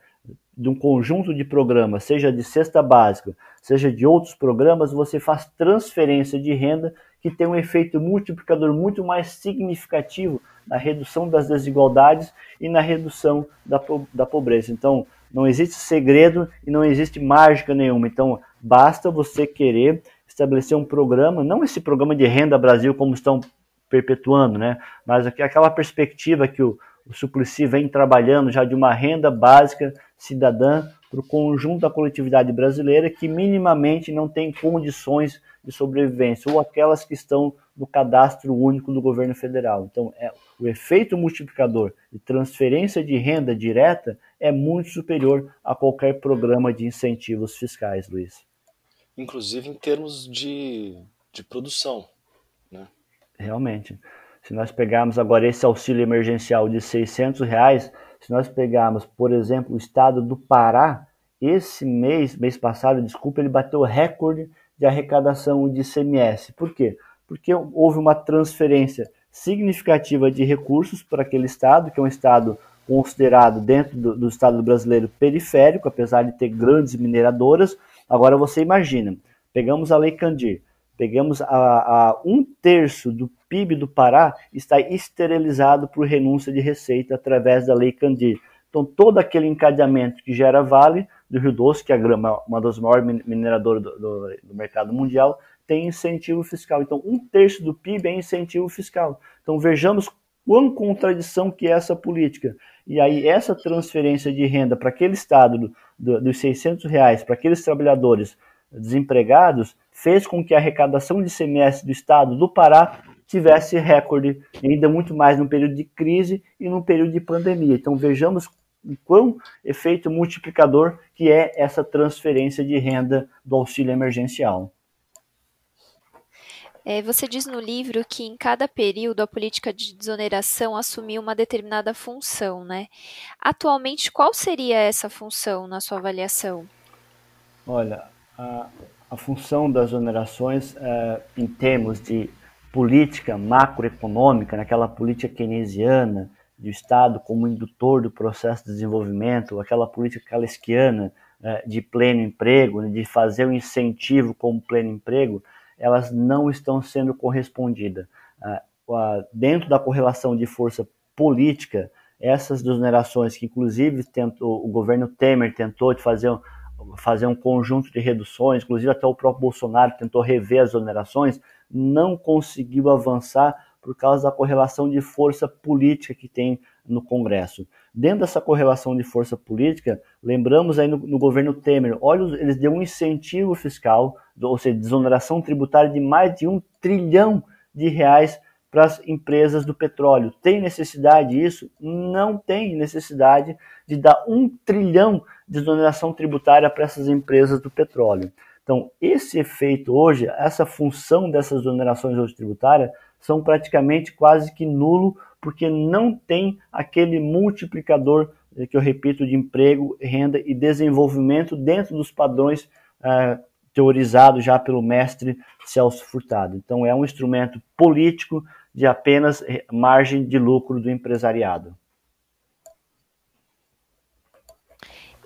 de um conjunto de programas, seja de cesta básica, seja de outros programas, você faz transferência de renda que tem um efeito multiplicador muito mais significativo na redução das desigualdades e na redução da, da pobreza. Então, não existe segredo e não existe mágica nenhuma. Então, basta você querer estabelecer um programa, não esse programa de renda Brasil como estão perpetuando, né? Mas aquela perspectiva que o, o Suplicy vem trabalhando já de uma renda básica cidadã para o conjunto da coletividade brasileira que minimamente não tem condições de sobrevivência, ou aquelas que estão no cadastro único do governo federal. Então, é, o efeito multiplicador de transferência de renda direta é muito superior a qualquer programa de incentivos fiscais, Luiz.
Inclusive em termos de, de produção. Né?
Realmente. Se nós pegarmos agora esse auxílio emergencial de 600 reais, se nós pegarmos, por exemplo, o estado do Pará, esse mês, mês passado, desculpa, ele bateu recorde de arrecadação de ICMS. Por quê? Porque houve uma transferência significativa de recursos para aquele estado, que é um estado considerado dentro do, do estado brasileiro periférico, apesar de ter grandes mineradoras. Agora você imagina, pegamos a Lei Candir, pegamos a, a um terço do PIB do Pará está esterilizado por renúncia de receita através da Lei Candir. Então todo aquele encadeamento que gera vale do Rio Doce, que é uma das maiores mineradoras do, do, do, mercado mundial, tem incentivo fiscal. Então, um terço do PIB é incentivo fiscal. Então, vejamos quão contradição que é essa política. E aí, essa transferência de renda para aquele estado do, do, dos 600 reais, para aqueles trabalhadores desempregados, fez com que a arrecadação de CMS do estado do Pará tivesse recorde, ainda muito mais num período de crise e num período de pandemia. Então, vejamos o quão efeito multiplicador que é essa transferência de renda do auxílio emergencial.
É, você diz no livro que em cada período a política de desoneração assumiu uma determinada função, né? Atualmente, qual seria essa função na sua avaliação?
Olha, a, a função das onerações é, em termos de política macroeconômica, naquela política keynesiana, do Estado como indutor do processo de desenvolvimento, aquela política caleskiana né, de pleno emprego, né, de fazer o incentivo como pleno emprego, elas não estão sendo correspondidas. Ah, dentro da correlação de força política, essas desonerações que inclusive tentou, o governo Temer tentou de fazer fazer um conjunto de reduções, inclusive até o próprio Bolsonaro tentou rever as onerações, não conseguiu avançar por causa da correlação de força política que tem no Congresso. Dentro dessa correlação de força política, lembramos aí no, no governo Temer, olha, eles deu um incentivo fiscal, ou seja, desoneração tributária de mais de um trilhão de reais para as empresas do petróleo. Tem necessidade disso? Não tem necessidade de dar um trilhão de exoneração tributária para essas empresas do petróleo. Então, esse efeito hoje, essa função dessas exonerações hoje tributárias, são praticamente quase que nulo, porque não tem aquele multiplicador eh, que eu repito de emprego, renda e desenvolvimento dentro dos padrões uh, teorizados já pelo mestre Celso Furtado. Então, é um instrumento político de apenas margem de lucro do empresariado.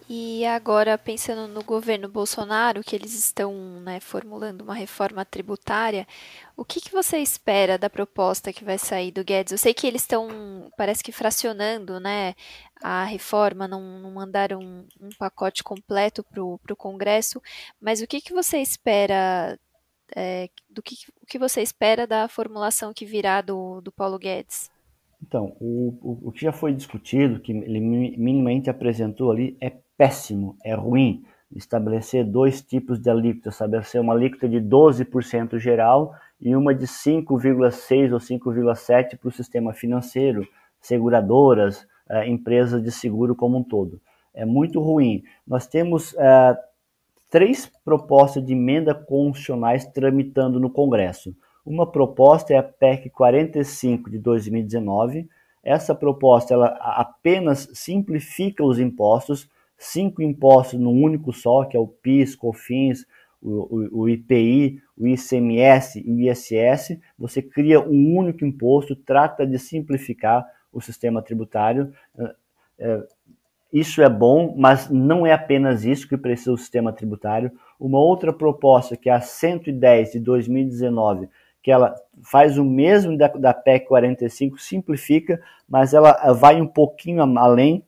E agora, pensando no governo Bolsonaro, que eles estão né, formulando uma reforma tributária, o que, que, você espera da proposta que vai sair do Guedes? Eu sei que eles estão, parece que fracionando né, a reforma, não, não mandaram um, um, pacote completo para o Congresso, mas o que, que você espera é, do que, o que você espera da formulação que virá do, do Paulo Guedes?
Então, o, o, o que já foi discutido, que ele minimamente apresentou ali, é péssimo, é ruim. Estabelecer dois tipos de alíquota, estabelecer uma alíquota de 12% geral e uma de 5,6% ou 5,7% para o sistema financeiro, seguradoras, eh, empresas de seguro como um todo. É muito ruim. Nós temos eh, três propostas de emenda constitucionais tramitando no Congresso. Uma proposta é a PEC 45 de 2019. Essa proposta ela apenas simplifica os impostos, cinco impostos num único só, que é o PIS, COFINS, o, o, o IPI, o ICMS e o ISS. Você cria um único imposto, trata de simplificar o sistema tributário. É, isso é bom, mas não é apenas isso que precisa o sistema tributário. Uma outra proposta, que é a 110 de 2019, que ela faz o mesmo da, da PEC 45, simplifica, mas ela vai um pouquinho além,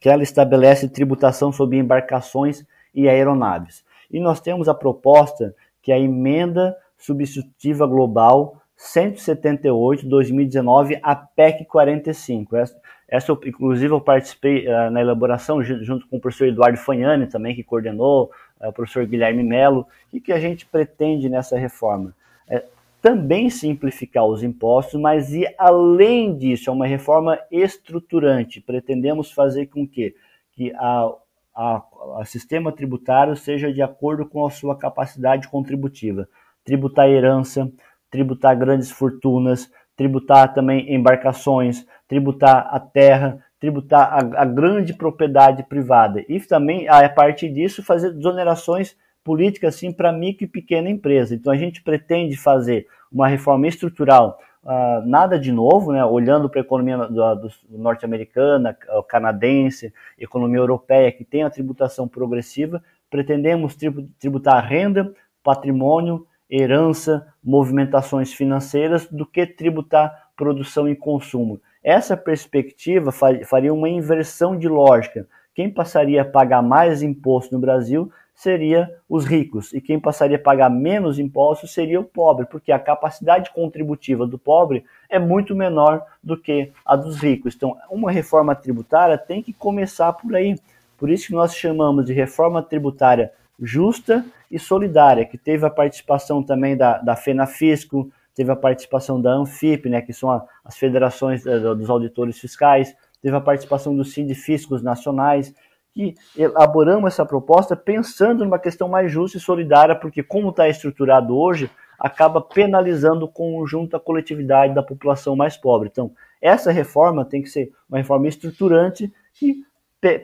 que ela estabelece tributação sobre embarcações e aeronaves. E nós temos a proposta que é a emenda substitutiva global 178 2019 a PEC 45. Essa, essa, inclusive, eu participei uh, na elaboração junto com o professor Eduardo Fagnani, também, que coordenou, uh, o professor Guilherme Melo. O que a gente pretende nessa reforma? É também simplificar os impostos, mas e além disso, é uma reforma estruturante. Pretendemos fazer com que, que a, a, a sistema tributário seja de acordo com a sua capacidade contributiva. Tributar herança, tributar grandes fortunas, tributar também embarcações, tributar a terra, tributar a, a grande propriedade privada e também a partir disso fazer desonerações políticas assim para micro e pequena empresa. Então a gente pretende fazer uma reforma estrutural, uh, nada de novo, né? olhando para a economia do, do norte-americana, canadense, economia europeia que tem a tributação progressiva, pretendemos tributar renda, patrimônio, herança, movimentações financeiras do que tributar produção e consumo. Essa perspectiva faria uma inversão de lógica. Quem passaria a pagar mais imposto no Brasil seria os ricos e quem passaria a pagar menos impostos seria o pobre, porque a capacidade contributiva do pobre é muito menor do que a dos ricos. Então, uma reforma tributária tem que começar por aí. Por isso que nós chamamos de reforma tributária justa e solidária, que teve a participação também da, da FENAFISCO, teve a participação da ANFIP, né, que são a, as federações eh, dos auditores fiscais, teve a participação dos sindifiscos nacionais, que elaboramos essa proposta pensando numa questão mais justa e solidária, porque como está estruturado hoje, acaba penalizando o conjunto da coletividade da população mais pobre. Então, essa reforma tem que ser uma reforma estruturante que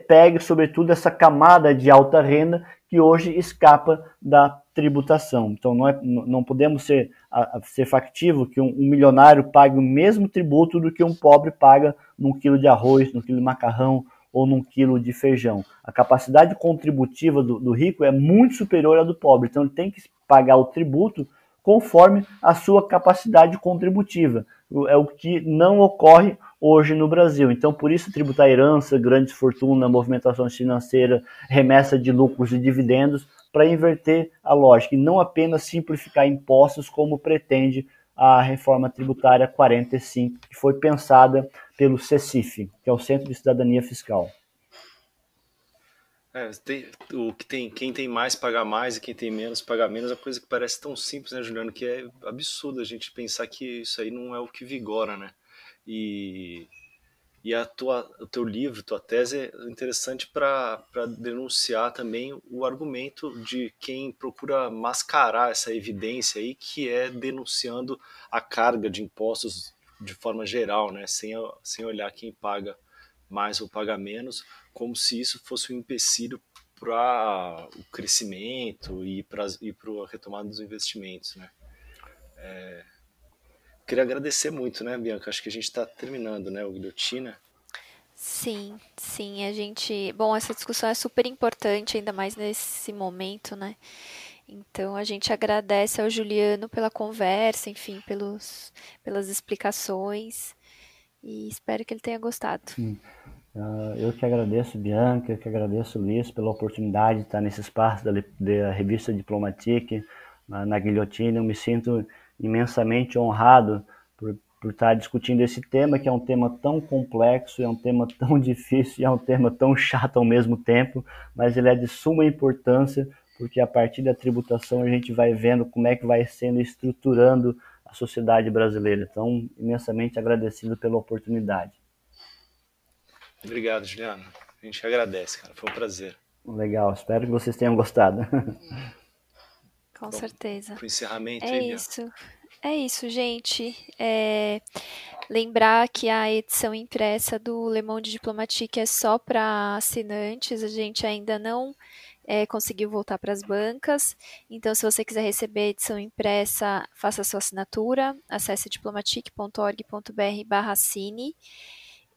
pegue, sobretudo, essa camada de alta renda que hoje escapa da tributação. Então, não, é, não podemos ser, ser factivo que um, um, milionário pague o mesmo tributo do que um pobre paga num quilo de arroz, num quilo de macarrão ou num quilo de feijão. A capacidade contributiva do, do rico é muito superior à do pobre. Então, ele tem que pagar o tributo conforme a sua capacidade contributiva. É o que não ocorre hoje no Brasil. Então, por isso, tributar herança, grandes fortunas, movimentação financeira, remessa de lucros e dividendos, para inverter a lógica e não apenas simplificar impostos como pretende a reforma tributária 45, que foi pensada pelo CECIF, que é o Centro de Cidadania Fiscal.
É, tem, o que tem, quem tem mais paga mais e quem tem menos paga menos, é uma coisa que parece tão simples, né, Juliano, que é absurdo a gente pensar que isso aí não é o que vigora, né? E, e a tua, o teu livro, tua tese é interessante para denunciar também o argumento de quem procura mascarar essa evidência aí, que é denunciando a carga de impostos de forma geral, né? Sem, sem olhar quem paga mais ou paga menos, como se isso fosse um empecilho para o crescimento e para e a retomada dos investimentos, né? É, queria agradecer muito, né, Bianca? Acho que a gente está terminando, né, o Guilhotina.
Sim, sim, a gente. Bom, essa discussão é super importante, ainda mais nesse momento, né? Então a gente agradece ao Juliano pela conversa, enfim, pelos, pelas explicações e espero que ele tenha gostado.
Uh, eu que agradeço, Bianca, eu que agradeço, Luiz, pela oportunidade de estar nesse espaço da, da revista Diplomatique, na, na Guilhotina. Eu me sinto imensamente honrado por, por estar discutindo esse tema, que é um tema tão complexo, é um tema tão [laughs] difícil, é um tema tão chato ao mesmo tempo, mas ele é de suma importância, porque a partir da tributação a gente vai vendo como é que vai sendo estruturando a sociedade brasileira. Então, imensamente agradecido pela oportunidade.
Obrigado, Juliano. A gente agradece, cara. Foi um prazer.
Legal, espero que vocês tenham gostado. [laughs]
Com Bom, certeza.
Para o encerramento,
é
aí,
isso. É isso, gente. É... Lembrar que a edição impressa do Le Monde Diplomatique é só para assinantes. A gente ainda não é, conseguiu voltar para as bancas. Então, se você quiser receber a edição impressa, faça a sua assinatura, acesse diplomatic.org.br barra assine.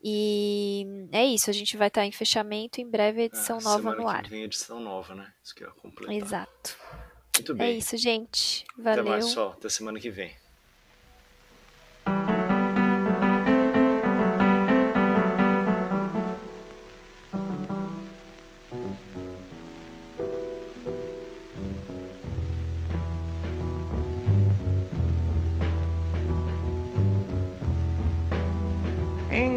E é isso, a gente vai estar em fechamento, em breve edição
é,
nova
no
ar.
Que vem edição nova, né? Isso que eu completar.
Exato.
Muito bem.
É isso, gente. Valeu.
Até mais, só. Até semana que vem.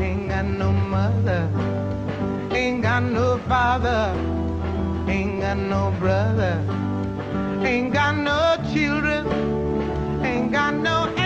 Ain't got no mother, ain't got no father, ain't got no brother, ain't got no children, ain't got no.